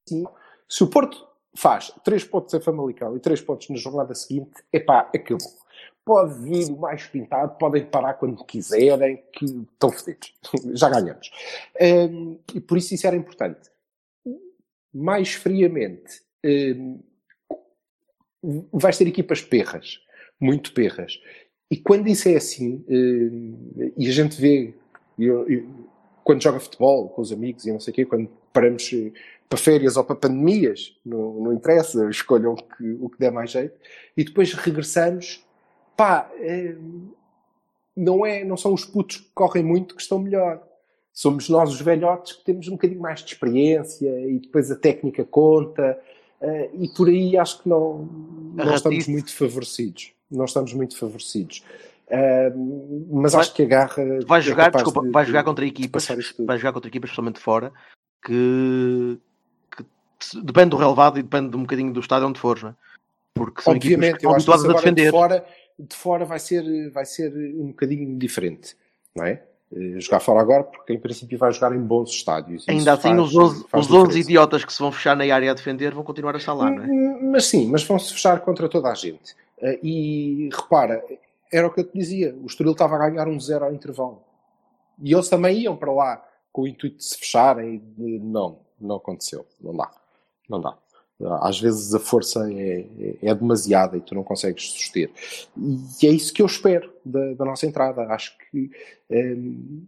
assim, se o Porto faz 3 pontos em Famalicão e 3 pontos na jornada seguinte, epá, acabou. Pode vir o mais pintado, podem parar quando quiserem, que estão fodidos. Já ganhamos. Hum, e por isso isso era importante. Mais friamente, hum, vais ter equipas perras, muito perras. E quando isso é assim, hum, e a gente vê, eu- eu- quando joga futebol com os amigos e não sei o quê, quando paramos eh, para férias ou para pandemias, não, não interessa, escolham o que, o que der mais jeito, e depois regressamos, pá, eh, não, é, não são os putos que correm muito que estão melhor. Somos nós os velhotes que temos um bocadinho mais de experiência e depois a técnica conta, eh, e por aí acho que não, não estamos muito favorecidos. Não estamos muito favorecidos. Eh, mas Vai- acho que a garra. Vai é jogar, capaz desculpa, de- vai jogar contra equipas, vai jogar contra equipas, especialmente fora, que, que depende do relevado e depende de um bocadinho do estado onde fores, não é? Porque são equipas que Obviamente, estão habituadas a agora de defender. fora, de fora vai, ser, vai ser um bocadinho diferente, não é? Eh, Jogar fora agora, porque em princípio vai jogar em bons estádios. Ainda assim, faz- os 11, faz os 11 diferença. idiotas que se vão fechar na área a defender vão continuar a estar lá, não é? Hum, Mas sim, mas vão-se fechar contra toda a gente. Eh, E repara, era o que eu te dizia, o Estoril estava a ganhar um zero ao intervalo. E eles também iam para lá com o intuito de se fecharem. e Não, não aconteceu. Não dá. Não dá. Às vezes a força é, é- é demasiada e tu não consegues suster. E é isso que eu espero da, da nossa entrada. Acho que hum,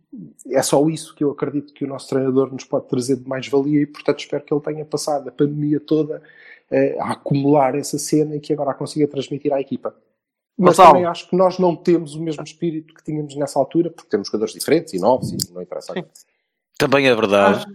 é só isso que eu acredito que o nosso treinador nos pode trazer de mais-valia e, portanto, espero que ele tenha passado a pandemia toda eh, a acumular essa cena e que agora a consiga transmitir à equipa. Mas Gonçalo. também acho que nós não temos o mesmo espírito que tínhamos nessa altura, porque temos jogadores diferentes e novos e não interessa. Também é verdade.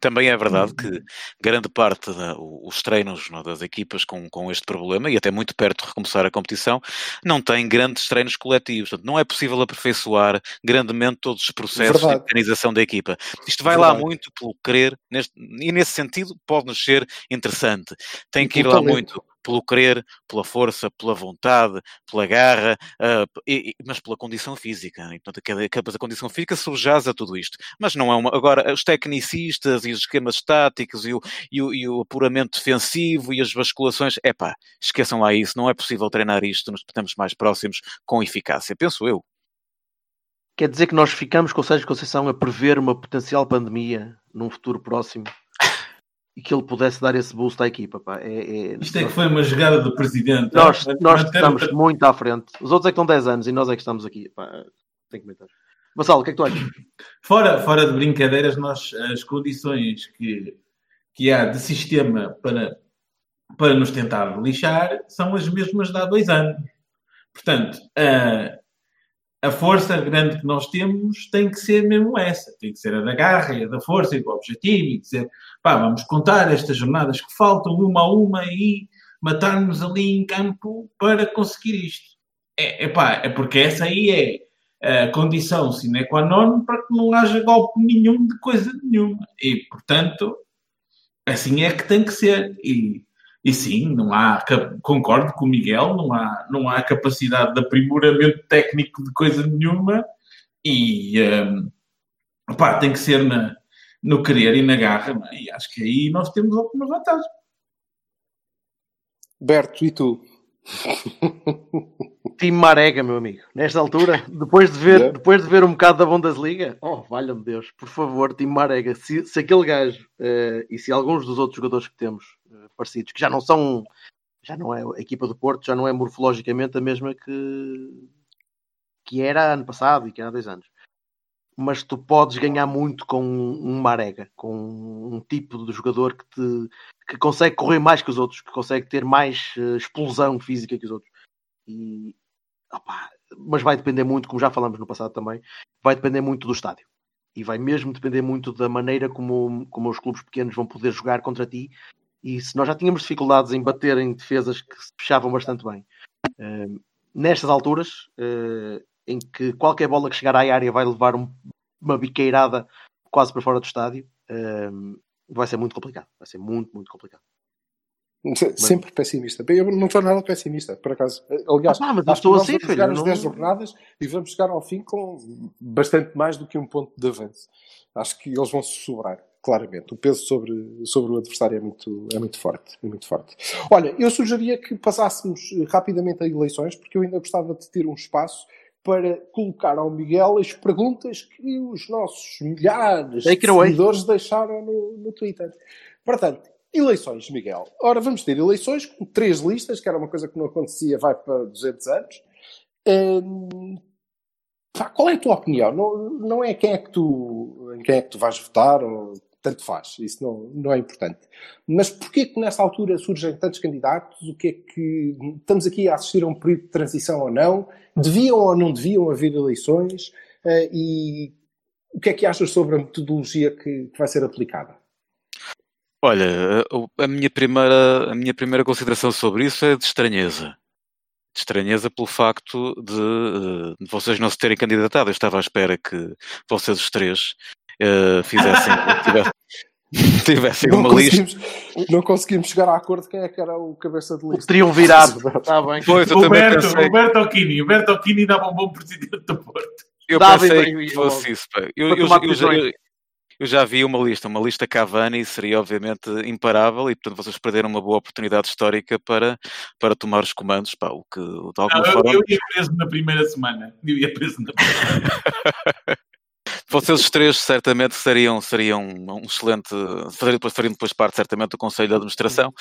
Também é verdade que grande parte dos treinos não, das equipas com, com este problema, e até muito perto de recomeçar a competição, não têm grandes treinos coletivos. Portanto, não é possível aperfeiçoar grandemente todos os processos Verdade. de organização da equipa. Isto vai lá Verdade. muito pelo querer, neste- e nesse sentido pode-nos ser interessante. Tem que ir lá muito pelo querer, pela força, pela vontade, pela garra, ah, e- mas pela condição física. E, portanto, cada, cada condição física subjaz a tudo isto. Mas não é uma. Agora, os tecnicistas e os esquemas estáticos e o, e o, e o apuramento defensivo e as basculações, epá, esqueçam lá isso. Não é possível treinar isto nos tempos mais próximos com eficácia, penso eu. Quer dizer que nós ficamos com o Sérgio Conceição a prever uma potencial pandemia num futuro próximo e que ele pudesse dar esse boost à equipa. Pá. É, é- Isto é que foi uma jogada do presidente. Nós, Ah, nós estamos muito à frente. Os outros é que estão 10 anos e nós é que estamos aqui. Pá, tem comentários. Vassalo, o que é que tu achas? Fora, fora de brincadeiras, nós, as condições que, que há de sistema para, para nos tentar lixar são as mesmas de há dois anos. Portanto, a, a força grande que nós temos tem que ser mesmo essa. Tem que ser a da garra a da força e do objetivo e dizer, pá, vamos contar estas jornadas que faltam uma a uma e matar-nos ali em campo para conseguir isto. É, epá, é porque essa aí é a condição sine qua non para que não haja golpe nenhum de coisa nenhuma. E, portanto, assim é que tem que ser. E, e sim, não há, concordo com o Miguel, não há, não há capacidade de aprimoramento técnico de coisa nenhuma e pá, tem que ser na, no querer e na garra. E acho que aí nós temos alguma vantagem. Berto, e tu? Time Marega, meu amigo. Nesta altura, depois de ver, Yeah. depois de ver um bocado da Bundesliga, oh, valha-me Deus, por favor, time Marega. Se, se aquele gajo eh, e se alguns dos outros jogadores que temos eh, parecidos, que já não são, já não é a equipa do Porto, já não é morfologicamente a mesma que, que era ano passado e que era há dois anos. Mas tu podes ganhar muito com um Marega, com um tipo de jogador que, te, que consegue correr mais que os outros, que consegue ter mais eh, explosão física que os outros. E, opá, mas vai depender muito, como já falamos no passado também, vai depender muito do estádio. E vai mesmo depender muito da maneira como, como os clubes pequenos vão poder jogar contra ti. E se nós já tínhamos dificuldades em bater em defesas que se fechavam bastante bem, eh, nestas alturas, eh, em que qualquer bola que chegar à área vai levar um- uma biqueirada quase para fora do estádio, eh, vai ser muito complicado. Vai ser muito, muito complicado. Se- Sempre pessimista. Eu não estou nada pessimista, por acaso. Aliás, Ah, mas estou assim, vamos jogar as não- 10 jornadas e vamos chegar ao fim com bastante mais do que um ponto de avanço. Acho que eles vão se sobrar, claramente. O peso sobre, sobre o adversário é muito, é muito forte. É muito forte. Olha, eu sugeria que passássemos rapidamente a eleições, porque eu ainda gostava de ter um espaço para colocar ao Miguel as perguntas que os nossos milhares de seguidores deixaram no, no Twitter. Portanto, eleições, Miguel. Ora, vamos ter eleições com três listas, que era uma coisa que não acontecia, vai para 200 anos. Hum, pá, qual é a tua opinião? Não, não é quem é que tu, em quem é que tu vais votar, ou tanto faz, isso não, não é importante. Mas porquê que nessa altura surgem tantos candidatos? O que é que estamos aqui a assistir a um período de transição ou não? Deviam ou não deviam haver eleições? Eh, e o que é que achas sobre a metodologia que, que vai ser aplicada? Olha, a- a minha, primeira, a minha primeira consideração sobre isso é de estranheza. De estranheza pelo facto de, eh, de vocês não se terem candidatado. Eu estava à espera que vocês os três eh, fizessem, tivessem, tivessem Não uma lista. não conseguimos chegar a acordo quem é que era o cabeça de lista. Triunvirato. Está bem. Pois, eu também Roberto, pensei, Roberto Occhini. Roberto Occhini dava um bom presidente do Porto. eu Dava pensei e- que fosse isso. pá. Eu, eu- eu- eu- eu já vi uma lista, uma lista Cavani seria obviamente imparável e portanto vocês perderam uma boa oportunidade histórica para, para tomar os comandos, pá, o que de alguma Não, eu, forma eu ia preso na primeira semana. Eu ia preso na primeira Vocês os três certamente seriam, seriam um excelente. Fariam depois, fariam depois parte certamente do Conselho de Administração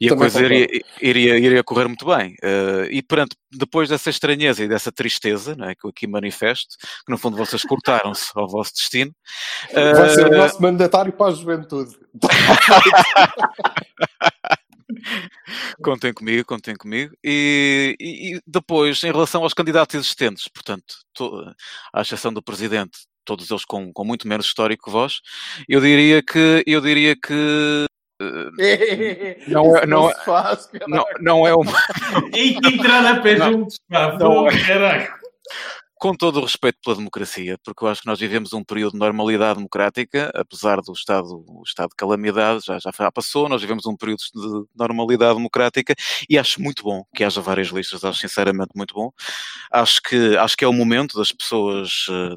e a Também coisa iria, iria, iria correr muito bem. Eh, e perante, depois dessa estranheza e dessa tristeza não é, que eu aqui manifesto, que no fundo vocês cortaram-se ao vosso destino. Vai ser o eh, nosso mandatário para a juventude. Contem comigo, contem comigo. E, e- e depois, em relação aos candidatos existentes, portanto, to- à exceção do Presidente, todos eles com, com muito menos histórico que vós, eu diria que, eu diria que Não é- não é- se faz, não, não é uma. E que entrar a pé Não. juntos, pá. Não é. caraca. Com todo o respeito pela democracia, porque eu acho que nós vivemos um período de normalidade democrática, apesar do estado, o estado de calamidade, já, já, já passou, nós vivemos um período de normalidade democrática e acho muito bom que haja várias listas, acho sinceramente muito bom. Acho que, acho que é o momento das pessoas eh,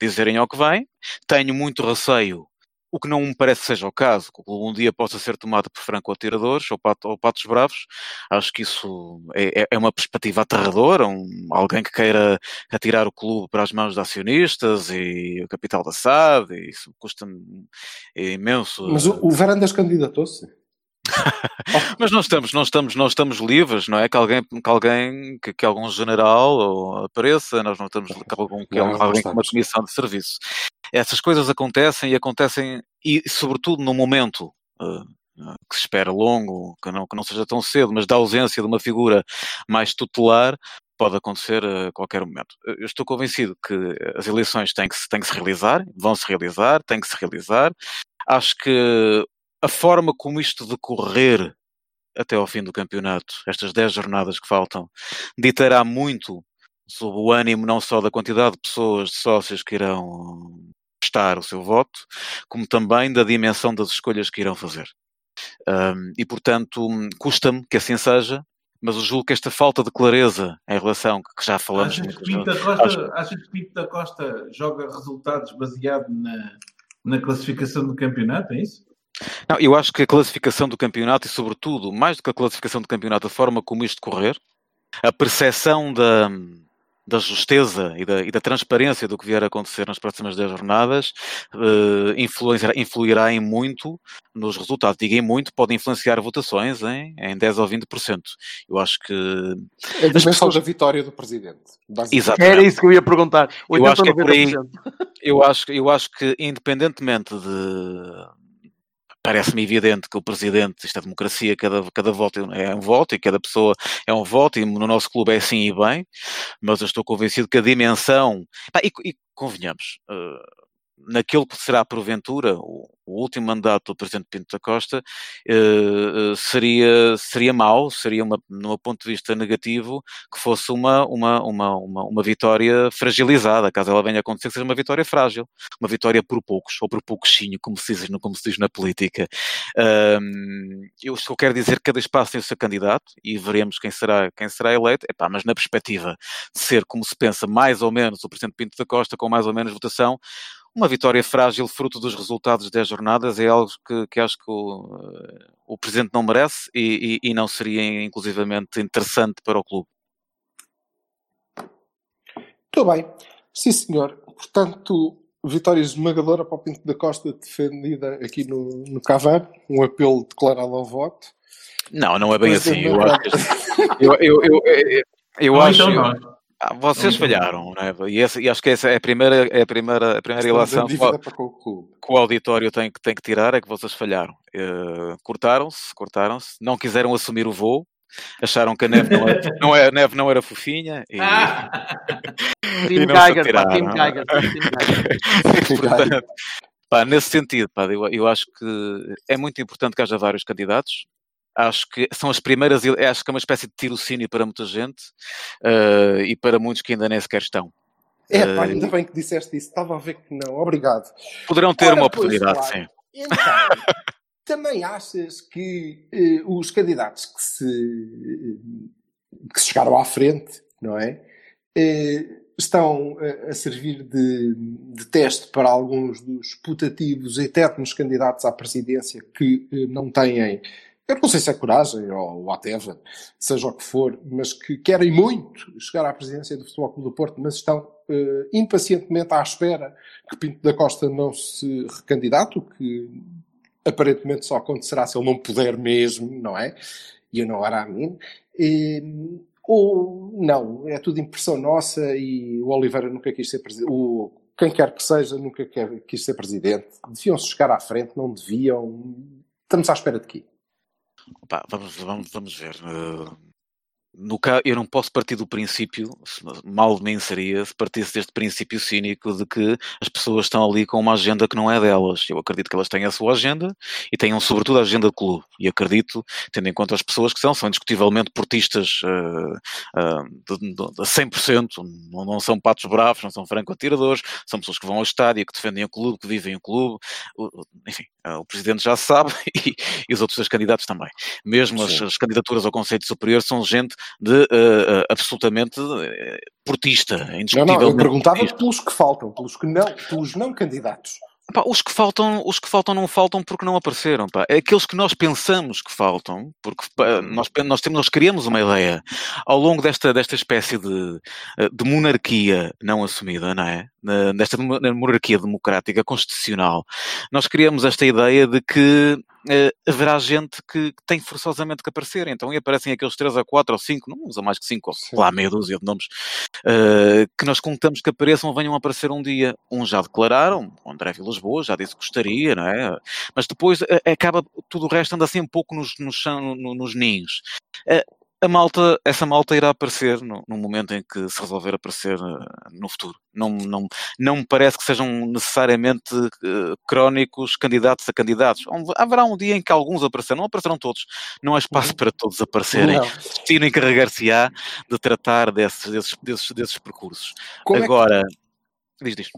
dizerem ao que vem. Tenho muito receio, o que não me parece seja o caso, que um dia possa ser tomado por franco-atiradores ou, pato, ou patos bravos. Acho que isso é, é- é uma perspectiva aterradora, um, alguém que queira atirar o clube para as mãos de acionistas e o capital da SAD, e isso custa-me imenso. Mas o, o Verandas candidatou-se. Mas não estamos, não estamos, não estamos livres, não é? Que alguém, que alguém, que, que algum general apareça, nós não estamos, que algum, que Não, não alguém com uma comissão de serviço. Essas coisas acontecem e acontecem, e sobretudo no momento eh, que se espera longo, que não, que não seja tão cedo, mas da ausência de uma figura mais tutelar, pode acontecer a qualquer momento. Eu estou convencido que as eleições têm que, se, têm que se realizar, vão se realizar, têm que se realizar. Acho que a forma como isto decorrer até ao fim do campeonato, estas 10 jornadas que faltam, ditará muito sobre o ânimo não só da quantidade de pessoas, de sócios que irão prestar o seu voto, como também da dimensão das escolhas que irão fazer. Um, e, portanto, custa-me que assim seja, mas eu julgo que esta falta de clareza em relação, que já falamos Achas que, Pinto da Costa, acho- achas que Pinto da Costa joga resultados baseado na, na classificação do campeonato? É isso? Não, eu acho que a classificação do campeonato e, sobretudo, mais do que a classificação do campeonato, a forma como isto correr, a percepção da, da justeza e da, e da, transparência do que vier a acontecer nas próximas 10 jornadas uh, influirá, influirá em muito nos resultados. Diga em muito, pode influenciar votações em, em 10 ou 20%. Eu acho que. É a dimensão pessoas... da vitória do presidente. Exatamente. Era isso que eu ia perguntar. Eu acho, que é por aí, eu, acho, eu acho que, independentemente de parece-me evidente que o presidente, isto é democracia, cada, cada voto é um voto e cada pessoa é um voto, e no nosso clube é assim e bem, mas eu estou convencido que a dimensão. e, e convenhamos, uh, naquilo que será porventura o, o, último mandato do Presidente Pinto da Costa eh, seria, seria mau, seria, uma, num ponto de vista negativo, que fosse uma, uma, uma, uma, uma vitória fragilizada, caso ela venha a acontecer, que seja uma vitória frágil, uma vitória por poucos, ou por pouquinho, como se diz, como se diz na política. Um, eu só quero dizer que cada espaço tem o seu candidato e veremos quem será, quem será eleito, Epá, mas na perspectiva de ser, como se pensa, mais ou menos o Presidente Pinto da Costa, com mais ou menos votação, uma vitória frágil, fruto dos resultados das jornadas, é algo que, que acho que o, eh, o Presidente não merece e, e, e, não seria inclusivamente interessante para o clube. Muito bem. Sim, senhor. Portanto, vitória esmagadora para o Pinto da Costa, defendida aqui no, no Cavan, um apelo declarado ao voto. Não, não é bem Mas assim. Eu, acho que, eu, eu, eu, eu, eu acho. Então não. Ah, vocês falharam, né? e, essa, e, acho que essa é a primeira, é a primeira, a primeira ilação que, que o auditório tem que, tem que tirar, é que vocês falharam. Uh, cortaram-se, cortaram-se, não quiseram assumir o voo, acharam que a neve não era, não era, a neve não era fofinha e, ah! e não Geiger, pá, Tim Geiger, Portanto, pá, nesse sentido, pá, eu, eu acho que é muito importante que haja vários candidatos, acho que são as primeiras, acho que é uma espécie de tirocínio para muita gente uh, e para muitos que ainda nem sequer estão. É, pá, ainda bem que disseste isso, estava a ver que não, obrigado. Poderão ter Ora, uma oportunidade, pois, claro. sim. Então, também achas que uh, os candidatos que se, uh, que chegaram à frente, não é? estão a servir de, de, teste para alguns dos putativos eternos candidatos à presidência que não têm eu não sei se é coragem ou whatever, seja o que for, mas que querem muito chegar à presidência do Futebol Clube do Porto, mas estão uh, impacientemente à espera que Pinto da Costa não se recandidate, o que aparentemente só acontecerá se ele não puder mesmo, não é? E eu não era a mim. E, ou não, é tudo impressão nossa e o Oliveira nunca quis ser presidente. O, quem quer que seja nunca quer, quis ser presidente. Deviam-se chegar à frente, não deviam. Estamos à espera de quê? Opa, vamos, vamos, vamos ver. Uh, no eu não posso partir do princípio, mal de mim seria, se partisse deste princípio cínico de que as pessoas estão ali com uma agenda que não é delas. Eu acredito que elas têm a sua agenda e tenham sobretudo a agenda do clube. E acredito, tendo em conta as pessoas que são, são indiscutivelmente portistas uh, uh, de, de, de 100%, não, não são patos bravos, não são franco-atiradores, são pessoas que vão ao estádio, que defendem o clube, que vivem o clube. enfim, uh, o Presidente já sabe e, e, os outros dois candidatos também. Mesmo as, as, candidaturas ao Conselho Superior são gente de uh, absolutamente uh, portista, indiscutivelmente. Não, não, eu perguntava portista. pelos que faltam, pelos que não, pelos não candidatos. Pá, os que faltam, os que faltam não faltam porque não apareceram. Pá. É aqueles que nós pensamos que faltam, porque pá, nós, nós, temos, nós criamos uma ideia ao longo desta, desta espécie de, de monarquia não assumida, não é? Desta monarquia democrática constitucional. Nós criamos esta ideia de que uh, haverá gente que, que, tem forçosamente que aparecer. Então, e aparecem aqueles 3 ou 4 ou 5, não usa mais que 5, ou lá meia dúzia de nomes, uh, que nós contamos que apareçam ou venham a aparecer um dia. Uns já declararam, o André Vilas Boas já disse que gostaria, não é? Mas depois uh, acaba, tudo o resto anda assim um pouco nos, nos, nos ninhos a malta, essa malta irá aparecer no, no, momento em que se resolver aparecer uh, no futuro. Não, não, não me parece que sejam necessariamente uh, crónicos candidatos a candidatos. Haverá um dia em que alguns aparecerão, não aparecerão todos. Não há espaço uhum. para todos aparecerem. Não. Destino encarregar-se-á de tratar desses, desses, desses, desses percursos. Como Agora. É que Diz, diz.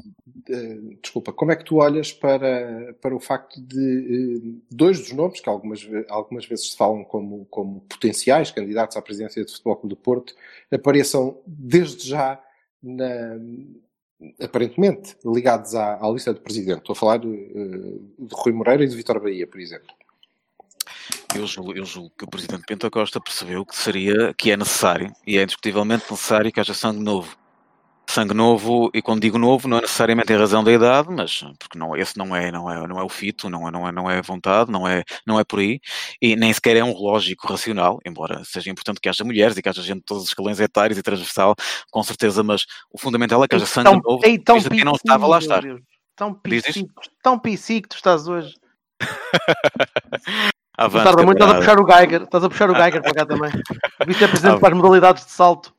Uh, desculpa, como é que tu olhas para, para o facto de uh, dois dos nomes, que algumas, algumas vezes se falam como, como potenciais candidatos à presidência do Futebol Clube do Porto, apareçam desde já na, aparentemente ligados à, à lista do presidente. Estou a falar uh, de Rui Moreira e de Vitor Bahia, por exemplo. Eu julgo, eu julgo que o presidente Pinto Costa percebeu que seria, que é necessário, e é indiscutivelmente necessário que haja sangue novo sangue novo, e quando digo novo, não é necessariamente em razão da idade, mas porque não, esse não é, não é, não é o fito, não é, não é, não é vontade, não é, não é por aí, e nem sequer é um lógico racional, embora seja importante que haja mulheres e que haja gente de todos os escalões etários e transversal, com certeza, mas o fundamental é que haja sangue tão, novo, ei, tão quem não estava lá estar. Tão psico, tão psico que tu estás hoje. Tarda muito, estás a puxar o Geiger, estás a puxar o Geiger para cá também. Vice-presidente para as modalidades de salto.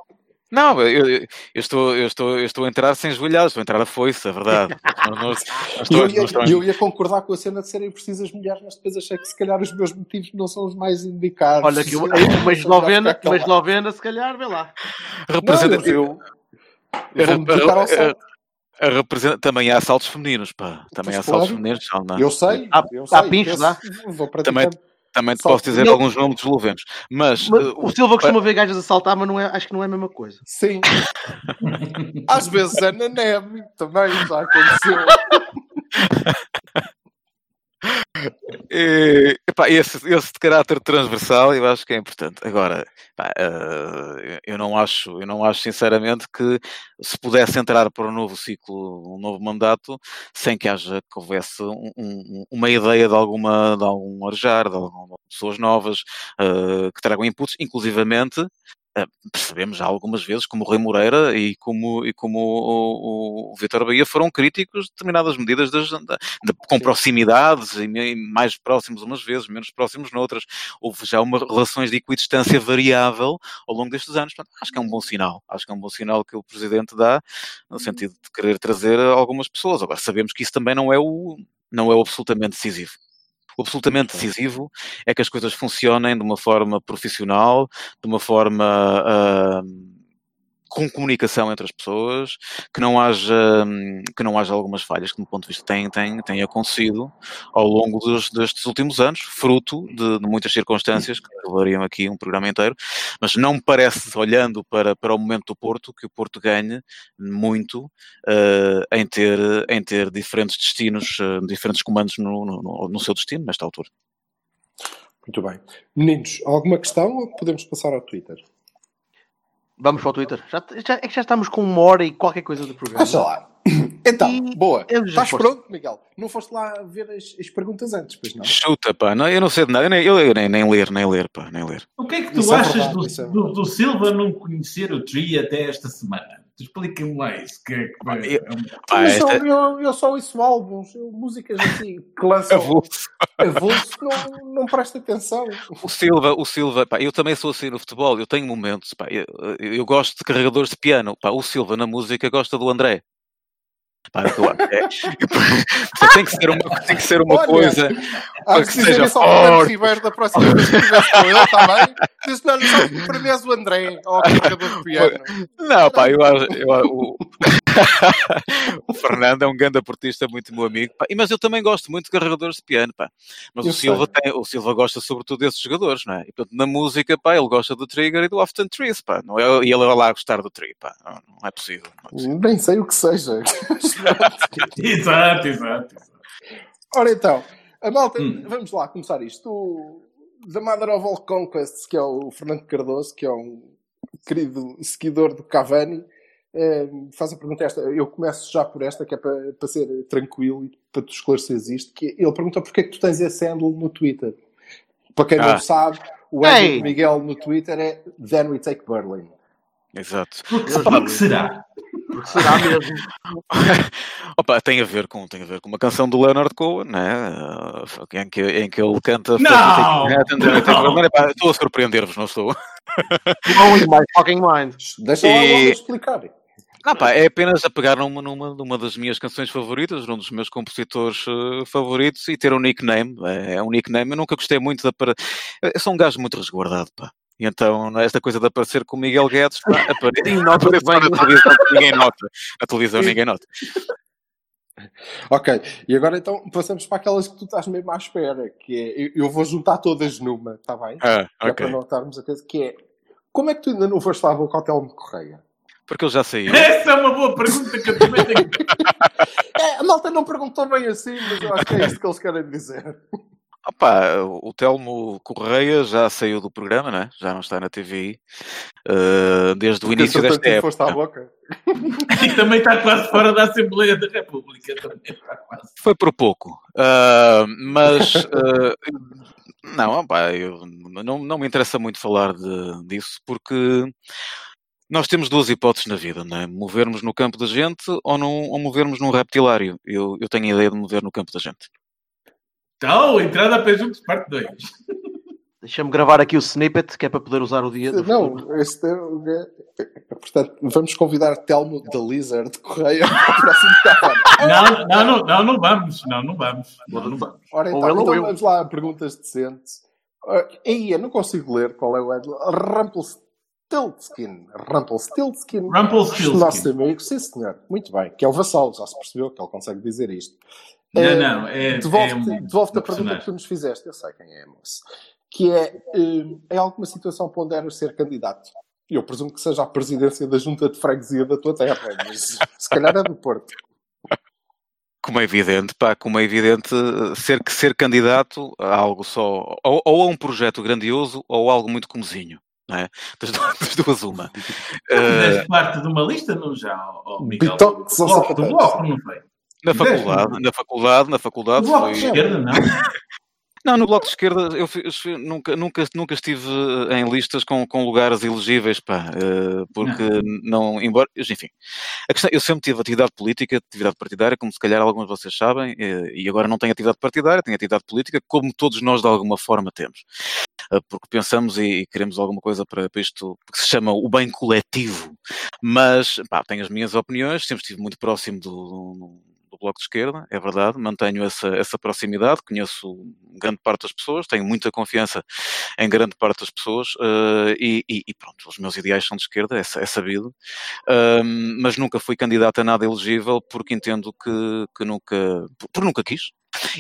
Não, eu, eu, estou, eu, estou, eu estou a entrar sem joelhados, estou a entrar a foice, é verdade. eu, ia, eu ia concordar com a cena de serem precisas mulheres, mas depois achei que se calhar os meus motivos não são os mais indicados. Olha, que uma eslovena, uma eslovena, se calhar, vê lá. Representativo. Representa... Também há saltos femininos, pá. Também pois há saltos femininos. Não. Eu sei. Há, eu há pinchos, dá? Também, também te posso dizer não. alguns nomes eslovenos. Mas, mas uh, o Silva costuma ver gajas a saltar, mas não é, acho que não é a mesma coisa. Sim. Às vezes é na neve também, já aconteceu. E, epá, esse, esse de caráter transversal eu acho que é importante. Agora, uh, eu não acho, eu não acho sinceramente que se pudesse entrar para um novo ciclo, um novo mandato, sem que haja que houvesse um, um, uma ideia de alguma, de algum arejar, de algumas pessoas novas uh, que tragam inputs, inclusivamente percebemos já algumas vezes como o Rui Moreira e como, e como o, o, o Vitor Bahia foram críticos de determinadas medidas de, de, de, com proximidades e mais próximos umas vezes, menos próximos noutras. Houve já uma relações de equidistância variável ao longo destes anos. Portanto, acho que é um bom sinal. Acho que é um bom sinal que o Presidente dá no sentido de querer trazer algumas pessoas. Agora, sabemos que isso também não é o, não é o absolutamente decisivo. Absolutamente decisivo é que as coisas funcionem de uma forma profissional, de uma forma uh, com comunicação entre as pessoas, que não haja, que não haja algumas falhas que, do ponto de vista, têm, têm, têm acontecido ao longo dos, destes últimos anos, fruto de, de, muitas circunstâncias que levariam aqui um programa inteiro, mas não me parece, olhando para, para o momento do Porto, que o Porto ganhe muito uh, em, ter, em ter diferentes destinos, uh, diferentes comandos no, no, no seu destino, nesta altura. Muito bem. Meninos, alguma questão ou podemos passar ao Twitter? Vamos para o Twitter. Já, já, é que já estamos com uma hora e qualquer coisa do programa. Acha lá. Então, e boa. Estás pronto, Miguel? Não foste lá ver as, as, perguntas antes, pois não? Chuta, pá. Não, eu não sei de nada. Eu nem, eu, nem, nem, ler, nem ler, pá. Nem ler. O que é que tu isso é achas é verdade, do, do, do, Silva não conhecer o Tree até esta semana? Explica-me lá isso. Que é, que eu, pá, eu, esta... eu, eu, só ouço álbuns, músicas assim que lançam avulso, não, não presta atenção. O Silva, o Silva, pá, eu também sou assim no futebol, eu tenho momentos, pá, eu, eu, gosto de carregadores de piano, pá, o Silva na música gosta do André. Para que é, tem que ser uma, tem que ser uma Olha, coisa para que seja forte. Ribeiro da próxima vez que com ele, está bem? Diz, não, só o André, ou o carregador de piano. Não, pá, eu, eu o, o Fernando é um grande portista, muito meu amigo, pá, mas eu também gosto muito de carregadores de piano, pá. Mas o Silva, tem, o Silva gosta sobretudo desses jogadores, não é? E portanto, na música, pá, ele gosta do Trigger e do Often Trees, pá. Não é, e ele vai lá gostar do Tree, pá. Não, não, é possível, não é possível. Nem sei o que seja. exato, exato, exato. Ora então, a malta, hum. vamos lá começar isto. O The Mother of All Conquests, que é o Fernando Cardoso, que é um querido seguidor do Cavani, eh, faz a pergunta esta. Eu começo já por esta, que é para, para ser tranquilo e para tu esclareceres isto. Que ele pergunta porque é que tu tens esse handle no Twitter. Para quem ah. não sabe, o handle de Miguel no Twitter é Then We Take Berlin. Exato. Por que será? Porque será mesmo. Opa, tem a ver com tem a ver com uma canção do Leonard Cohen, né? em, que, em que ele canta. Não! Estou a surpreender-vos, não estou? Blowing my fucking mind. Deixa lá e... explicar. Não, pá, é apenas a pegar numa, numa, numa das minhas canções favoritas, um dos meus compositores uh, favoritos e ter um nickname. É, é, um nickname. Eu nunca gostei muito da. Para... Eu sou um gajo muito resguardado, pá. E então, esta coisa de aparecer com o Miguel Guedes, pá, apare... nota bem. na televisão, ninguém nota. A televisão ninguém nota. Ok, e agora então passamos para aquelas que tu estás mesmo à espera, que é, eu vou juntar todas numa, está bem? Ah, okay. É para notarmos a coisa, que é, como é que tu ainda não foste lá ao Hotel de Correia? Porque ele já saiu. Essa é uma boa pergunta que eu também tenho. É, a malta não perguntou bem assim, mas eu acho que é isto que eles querem dizer. Opa, o Telmo Correia já saiu do programa, né? já não está na TVI, uh, desde o Porque início desta época. foste à boca. E também está quase fora da Assembleia da República. Também está quase. Foi por pouco. Uh, mas uh, não, opa, eu, não, não me interessa muito falar de, disso porque nós temos duas hipóteses na vida, não é? Movermos no campo da gente ou, num, ou movermos num reptilário. Eu, eu tenho a ideia de mover no campo da gente. Então, entrada a Pejuntos, parte 2. Deixa-me gravar aqui o snippet que é para poder usar o dia. futuro. Não, este é, é- Portanto, vamos convidar Telmo da Lizard Correia para o próximo. Não, não, não, não, não vamos. Não, não vamos. Não, não vamos. Ora, então, então eu. vamos lá a perguntas decentes. Uh, aí, eu não consigo ler qual é o Ed. Rumpelstiltskin. Rumpelstiltskin. Rumpelstiltskin. Nosso amigo, sim senhor. Muito bem. Que é o vassalo, já se percebeu que ele consegue dizer isto. Não, Eh, não, é- Devolve-te é um- devolve-te a um pergunta personagem. que tu nos fizeste. Eu sei quem é, moço. Que é, eh, em alguma situação ponderas ser candidato? Eu presumo que seja a presidência da junta de freguesia da tua terra, mas se calhar é do Porto. Como é evidente, pá, como é evidente, ser, ser candidato a algo só, ou, ou a um projeto grandioso, ou a algo muito comezinho, não é? Das duas, das duas uma. Eh, Fizeste parte de uma lista, não já, ó, Miguel? Bitoque, do são bloco, do sapatos. bloco, não foi? Na faculdade, não? na faculdade, na faculdade bloco foi... de esquerda, não? Não, no Bloco de Esquerda eu, nunca, nunca, nunca estive eh, em listas com, com lugares elegíveis, pá, eh, porque não, embora, enfim, questão, eu sempre tive atividade política, atividade partidária, como se calhar alguns de vocês sabem, eh, e agora não tenho atividade partidária, tenho atividade política, como todos nós de alguma forma temos. Porque pensamos e, queremos alguma coisa para, para isto que se chama o bem coletivo. Mas, pá, tenho as minhas opiniões, sempre estive muito próximo do, do- Bloco de Esquerda, é verdade, mantenho essa, essa proximidade, conheço grande parte das pessoas, tenho muita confiança em grande parte das pessoas eh, e, e- pronto, os meus ideais são de esquerda, é, é sabido, Ahm, mas nunca fui candidato a nada elegível porque entendo que, que nunca, por, por nunca quis.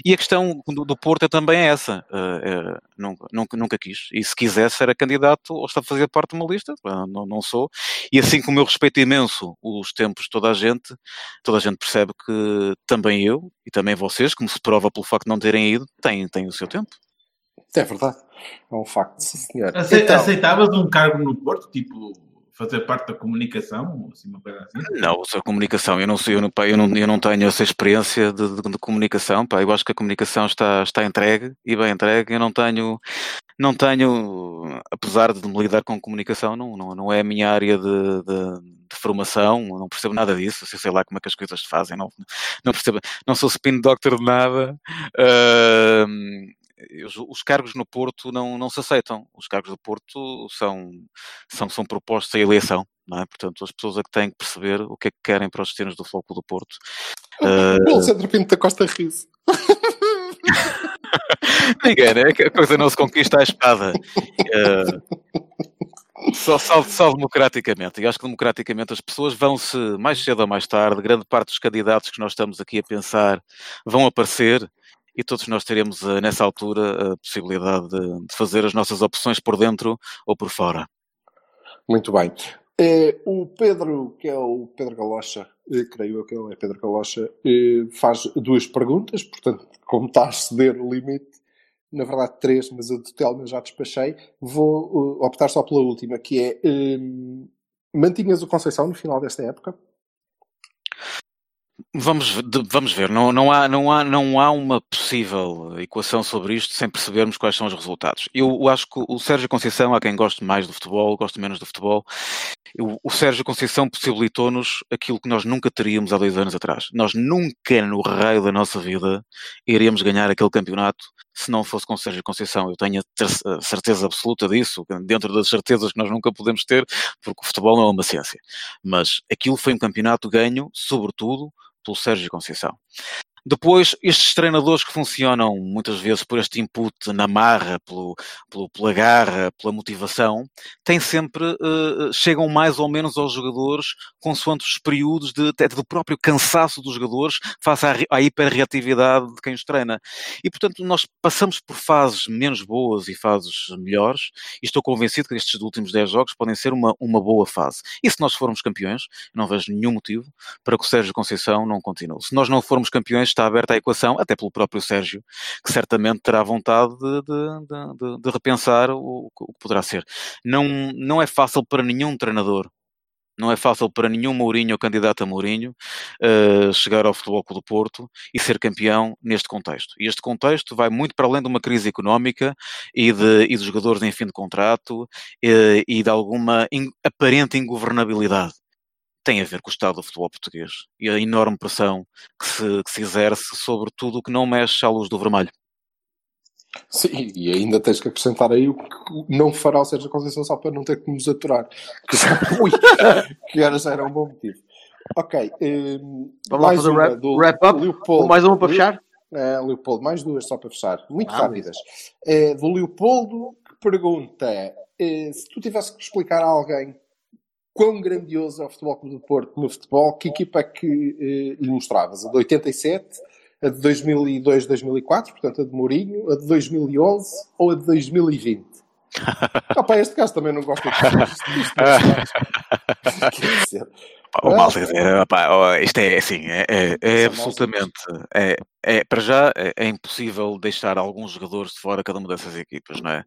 E a questão do, do Porto é também essa, eh, é, nunca, nunca, nunca quis, e se quisesse era candidato ou está a fazer parte de uma lista, Pá, não, não sou, e assim como eu respeito imenso os tempos de toda a gente, toda a gente percebe que também eu e também vocês, como se prova pelo facto de não terem ido, têm, têm o seu tempo. É verdade. É um facto, sim senhor. Ace- Então, Aceitavas um cargo no Porto, tipo fazer parte da comunicação, assim, assim? Não, a comunicação, eu não eu não, eu não, eu não tenho essa experiência de, de- de comunicação, pá, eu acho que a comunicação está, está entregue e bem entregue, eu não tenho, não tenho, apesar de me lidar com comunicação, não, não, não é a minha área de, de- de formação, não percebo nada disso, sei, lá como é que as coisas se fazem, não, não percebo, não sou spin doctor de nada, ahm, os, os cargos no Porto não, não se aceitam. Os cargos do Porto são, são, são propostos à eleição, é? Portanto, as pessoas é que têm que perceber o que é que querem para os destinos do Floco do Porto. O Alexandre Pinto da Costa Riso. Ninguém, né? Que A coisa não se conquista à espada. Eh, só, só, só democraticamente. E acho que democraticamente as pessoas vão-se, mais cedo ou mais tarde, grande parte dos candidatos que nós estamos aqui a pensar vão aparecer e todos nós teremos eh, nessa altura a possibilidade de, de fazer as nossas opções por dentro ou por fora. Muito bem. Eh, o Pedro, que é o Pedro Galocha, eh, creio eu que ele é Pedro Galocha, faz duas perguntas, portanto, como está a exceder o limite, na verdade três, mas a do Telmo eu já despachei, vou optar só pela última, que é mantinhas o Conceição no final desta época? Vamos, vamos ver, não, não, há, não, há, não há uma possível equação sobre isto sem percebermos quais são os resultados. Eu acho que o Sérgio Conceição, há quem goste mais do futebol, goste menos do futebol, o Sérgio Conceição possibilitou-nos aquilo que nós nunca teríamos há dois anos atrás. Nós nunca no raio da nossa vida iríamos ganhar aquele campeonato se não fosse com o Sérgio Conceição. Eu tenho a certeza absoluta disso, dentro das certezas que nós nunca podemos ter, porque o futebol não é uma ciência. Mas aquilo foi um campeonato ganho, sobretudo, pelo Sérgio Conceição. Depois, estes treinadores que funcionam muitas vezes por este input na marra, pelo, pelo, pela garra, pela motivação, têm sempre, uh, chegam mais ou menos aos jogadores consoante os períodos de, até do próprio cansaço dos jogadores face à, à hiperreatividade de quem os treina. E, portanto, nós passamos por fases menos boas e fases melhores, e estou convencido que estes últimos 10 jogos podem ser uma, uma boa fase. E se nós formos campeões, não vejo nenhum motivo para que o Sérgio Conceição não continue. Se nós não formos campeões, está aberta a equação, até pelo próprio Sérgio, que certamente terá vontade de, de, de, de repensar o, o, que poderá ser. Não, não é fácil para nenhum treinador não é fácil para nenhum Mourinho ou candidato a Mourinho uh, chegar ao Futebol Clube do Porto e ser campeão neste contexto. E este contexto vai muito para além de uma crise económica e de, e de jogadores em fim de contrato uh, e de alguma in, aparente ingovernabilidade tem a ver com o estado do futebol português e a enorme pressão que se, que se exerce sobre tudo o que não mexe à luz do vermelho. Sim, e ainda tens que acrescentar aí o que não fará o Sérgio Conceição só para não ter que nos aturar. Que já, ui, que era, já era um bom motivo. Ok. Um, Vamos lá fazer wrap, do wrap up. Leopoldo, mais uma para fechar? Uh, Leopoldo, mais duas só para fechar. Muito ah, rápidas. Uh, do Leopoldo, que pergunta: uh, se tu tivesse que explicar a alguém quão grandioso é o Futebol Clube do Porto no futebol, que equipa é que eh, lhe mostravas? A de 87, a de 2002, 2004, portanto a de Mourinho, a de 2011 ou a de 2020? Opa, este caso também não gosta de dizer. O mal dizer, opa, isto é assim, é, é, é absolutamente, é, é, para já é, é, impossível deixar alguns jogadores de fora cada uma dessas equipas, não é?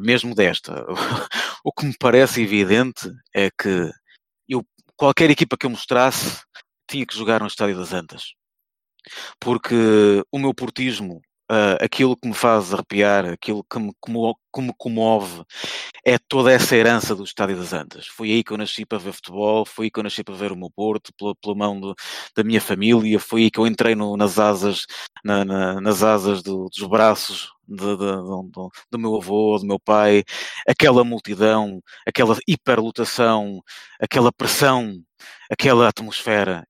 Mesmo desta. O que me parece evidente é que eu, qualquer equipa que eu mostrasse tinha que jogar no Estádio das Antas. Porque o meu portismo Uh, aquilo que me faz arrepiar, aquilo que me, que me, comove, é toda essa herança do Estádio das Antas. Foi aí que eu nasci para ver futebol, foi aí que eu nasci para ver o meu Porto, pela, pela mão do, da minha família, foi aí que eu entrei no, nas asas, na, na, nas asas do, dos braços de, de, do, do meu avô, do meu pai, aquela multidão, aquela hiperlotação, aquela pressão, aquela atmosfera.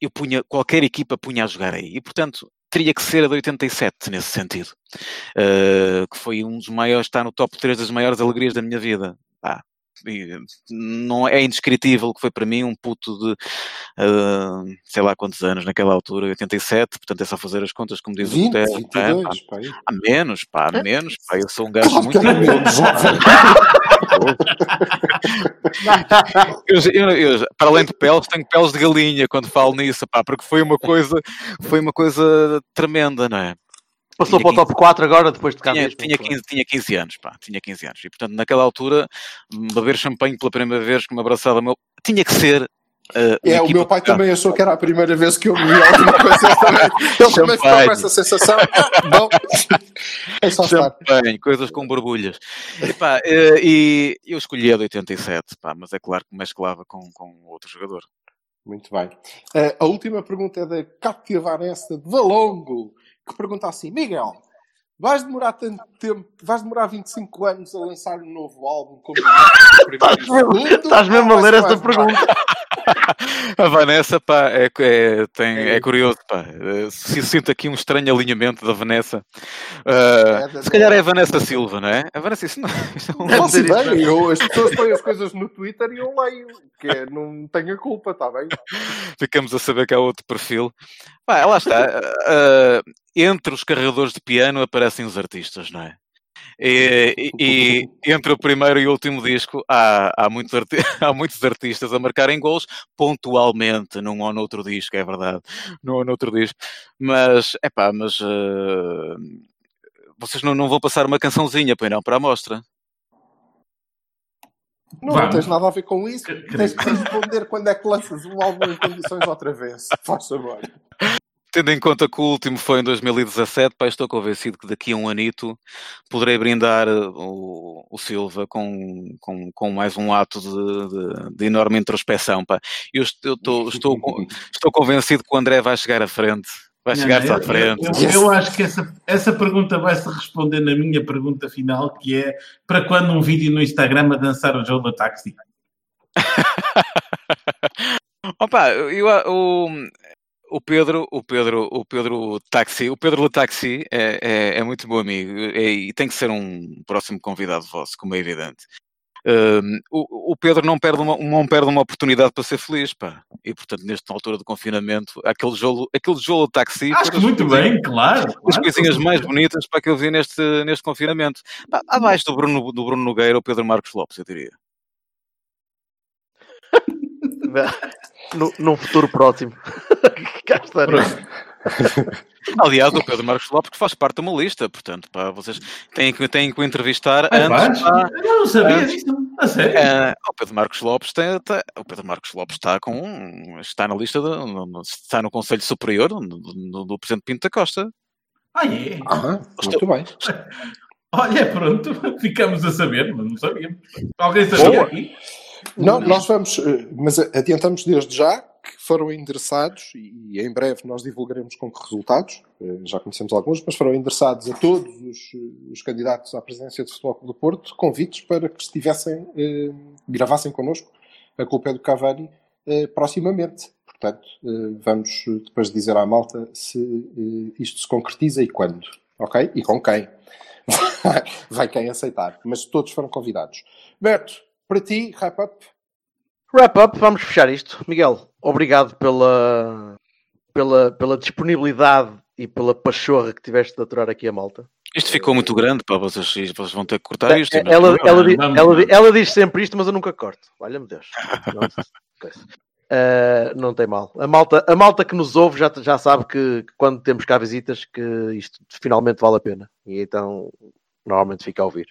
Eu punha, qualquer equipa punha a jogar aí. E, portanto, teria que ser a de 87, nesse sentido. Uh, que foi um dos maiores, está no top 3 das maiores alegrias da minha vida. Ah, não é indescritível que foi para mim um puto de uh, sei lá quantos anos naquela altura, 87, portanto é só fazer as contas como diz 20, o Guterres. 22, é, pá, a menos, pá, a menos, pá, eu sou um gajo claro muito menos. eu, eu, eu, para além de peles, tenho peles de galinha quando falo nisso, pá, porque foi uma coisa, foi uma coisa tremenda, não é? Passou para o top 4 agora, depois de cá tinha, tinha, 15, tinha 15 anos, pá, tinha 15 anos. E, portanto, naquela altura, beber champanhe pela primeira vez com uma abraçada meu, tinha que ser Uh, é, o meu pai também achou que era a primeira vez que eu vi alguma coisa. Ele também ficou com essa sensação. Bom, é só Champanhe, coisas com borbulhas. E, pá, uh, e eu escolhi a de 87, pá, mas é claro que mesclava com, com outro jogador. Muito bem. Uh, a última pergunta é da Cátia Vanessa de Valongo que pergunta assim: Miguel, vais demorar tanto tempo, vais demorar 25 anos a lançar um novo álbum como Estás mesmo a ler esta pergunta. A Vanessa, pá, é, é, tem, é, é curioso, pá. Se sinto aqui um estranho alinhamento da Vanessa. Uh, se calhar é a Vanessa Silva, não é? A Vanessa, isso não, isso não, não sei bem, eu, as pessoas põem as coisas no Twitter e eu leio, que é, não tenho a culpa, está bem? Ficamos a saber que há outro perfil. Pá, lá está. Uh, entre os carregadores de piano aparecem os artistas, não é? E, e, entre o primeiro e o último disco há, há, muitos há, muitos artistas a marcarem gols pontualmente num ou noutro disco, é verdade, num ou noutro disco. Mas, é pá, mas uh, vocês não, não vão passar uma cançãozinha, pois não, para a mostra? Não, não tens nada a ver com isso. Tens que responder quando é que lanças um álbum em condições outra vez. Faz favor. Tendo em conta que o último foi em 2017, pá, estou convencido que daqui a um anito poderei brindar uh, o, o Silva com, com, com, mais um ato de, de, de enorme introspeção. Pá. Eu, estou, estou, estou, estou convencido que o André vai chegar à frente. Vai chegar-se à frente. Eu, eu, eu, acho que essa, essa pergunta vai-se responder na minha pergunta final, que é para quando um vídeo no Instagram a dançar o jogo do táxi? Opa, eu, eu, o Pedro, o Pedro, o Pedro Taxi, o Pedro Le Taxi é, é, é muito meu amigo é- e tem que ser um próximo convidado vosso, como é evidente. Um, o, o Pedro não perde, uma, não perde uma oportunidade para ser feliz, pá. E portanto, nesta altura do confinamento, aquele jogo, aquele jogo de taxi Acho muito bem, claro. das claro. coisinhas mais bonitas para que eu vi neste, neste confinamento. Pá, Abaixo do Bruno, do Bruno Nogueira, o Pedro Marcos Lopes, eu diria. No, num futuro próximo. Cá estarei. Aliás, o Pedro Marcos Lopes que faz parte de uma lista, portanto, pá, vocês têm que, têm que o entrevistar antes. pá, Eu não sabia antes- disso. A sério? Ah, o Pedro Marcos Lopes tem, tem- o Pedro Marcos Lopes está com está na lista de- no- no- está no Conselho Superior do, do- do Presidente Pinto da Costa. Ah, é? Ah, muito bem. Olha, pronto, ficamos a saber, mas não sabíamos. Alguém sabia Boa. aqui? Não, nós vamos, eh, mas adiantamos desde já foram endereçados e em breve nós divulgaremos com que resultados, eh, já conhecemos alguns, mas foram endereçados a todos os, eh, os candidatos à presidência do Futebol Clube do Porto convites para que estivessem, eh, gravassem connosco a culpa é do Cavani eh, proximamente. Portanto, eh, vamos eh, depois dizer à malta se eh, isto se concretiza e quando, ok? E com quem. Vai quem aceitar, mas todos foram convidados. Berto, para ti, wrap up. Wrap up, vamos fechar isto. Miguel, obrigado pela, pela, pela disponibilidade e pela pachorra que tiveste de aturar aqui a malta. Isto ficou muito grande, para vocês, vocês vão ter que cortar isto. é? Ela, ela, ela, ela diz sempre isto, mas eu nunca corto. Valha-me Deus. Uh, não tem mal. A malta, a malta que nos ouve já, já sabe que, que quando temos cá visitas que isto finalmente vale a pena. E então normalmente fica a ouvir.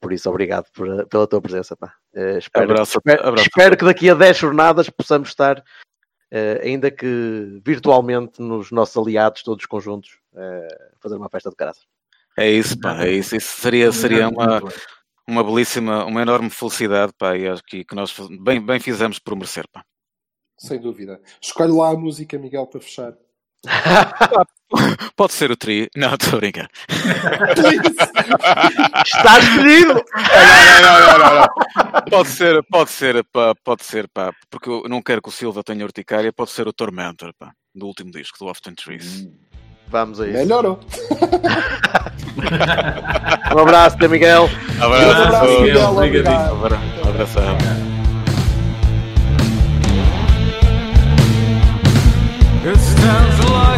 Por isso, obrigado por- pela tua presença. Pá. Uh, espero, Abraço, espero, abraço. espero que daqui a 10 jornadas possamos estar, uh, ainda que virtualmente, nos nossos aliados, todos conjuntos, uh, fazer uma festa de graça. É isso, pá, é isso. Isso seria, seria uma, uma belíssima, uma enorme felicidade, pá, e acho que, que nós bem, bem fizemos por merecer, pá. Sem dúvida. Escolhe lá a música, Miguel, para fechar. Pode ser o tri. Não, estou a brincar. Está escolhido! Não, não, não, não, não. Pode ser, pode ser, pá, pode ser, pá, porque eu não quero que o Silva tenha urticária, pode ser o Tormentor, pá, do último disco, do Often Trees. Vamos a isso. Melhorou. Um abraço, Miguel. Abraço, abraço. Miguel, obrigado. Abra- Abração. It stands alive.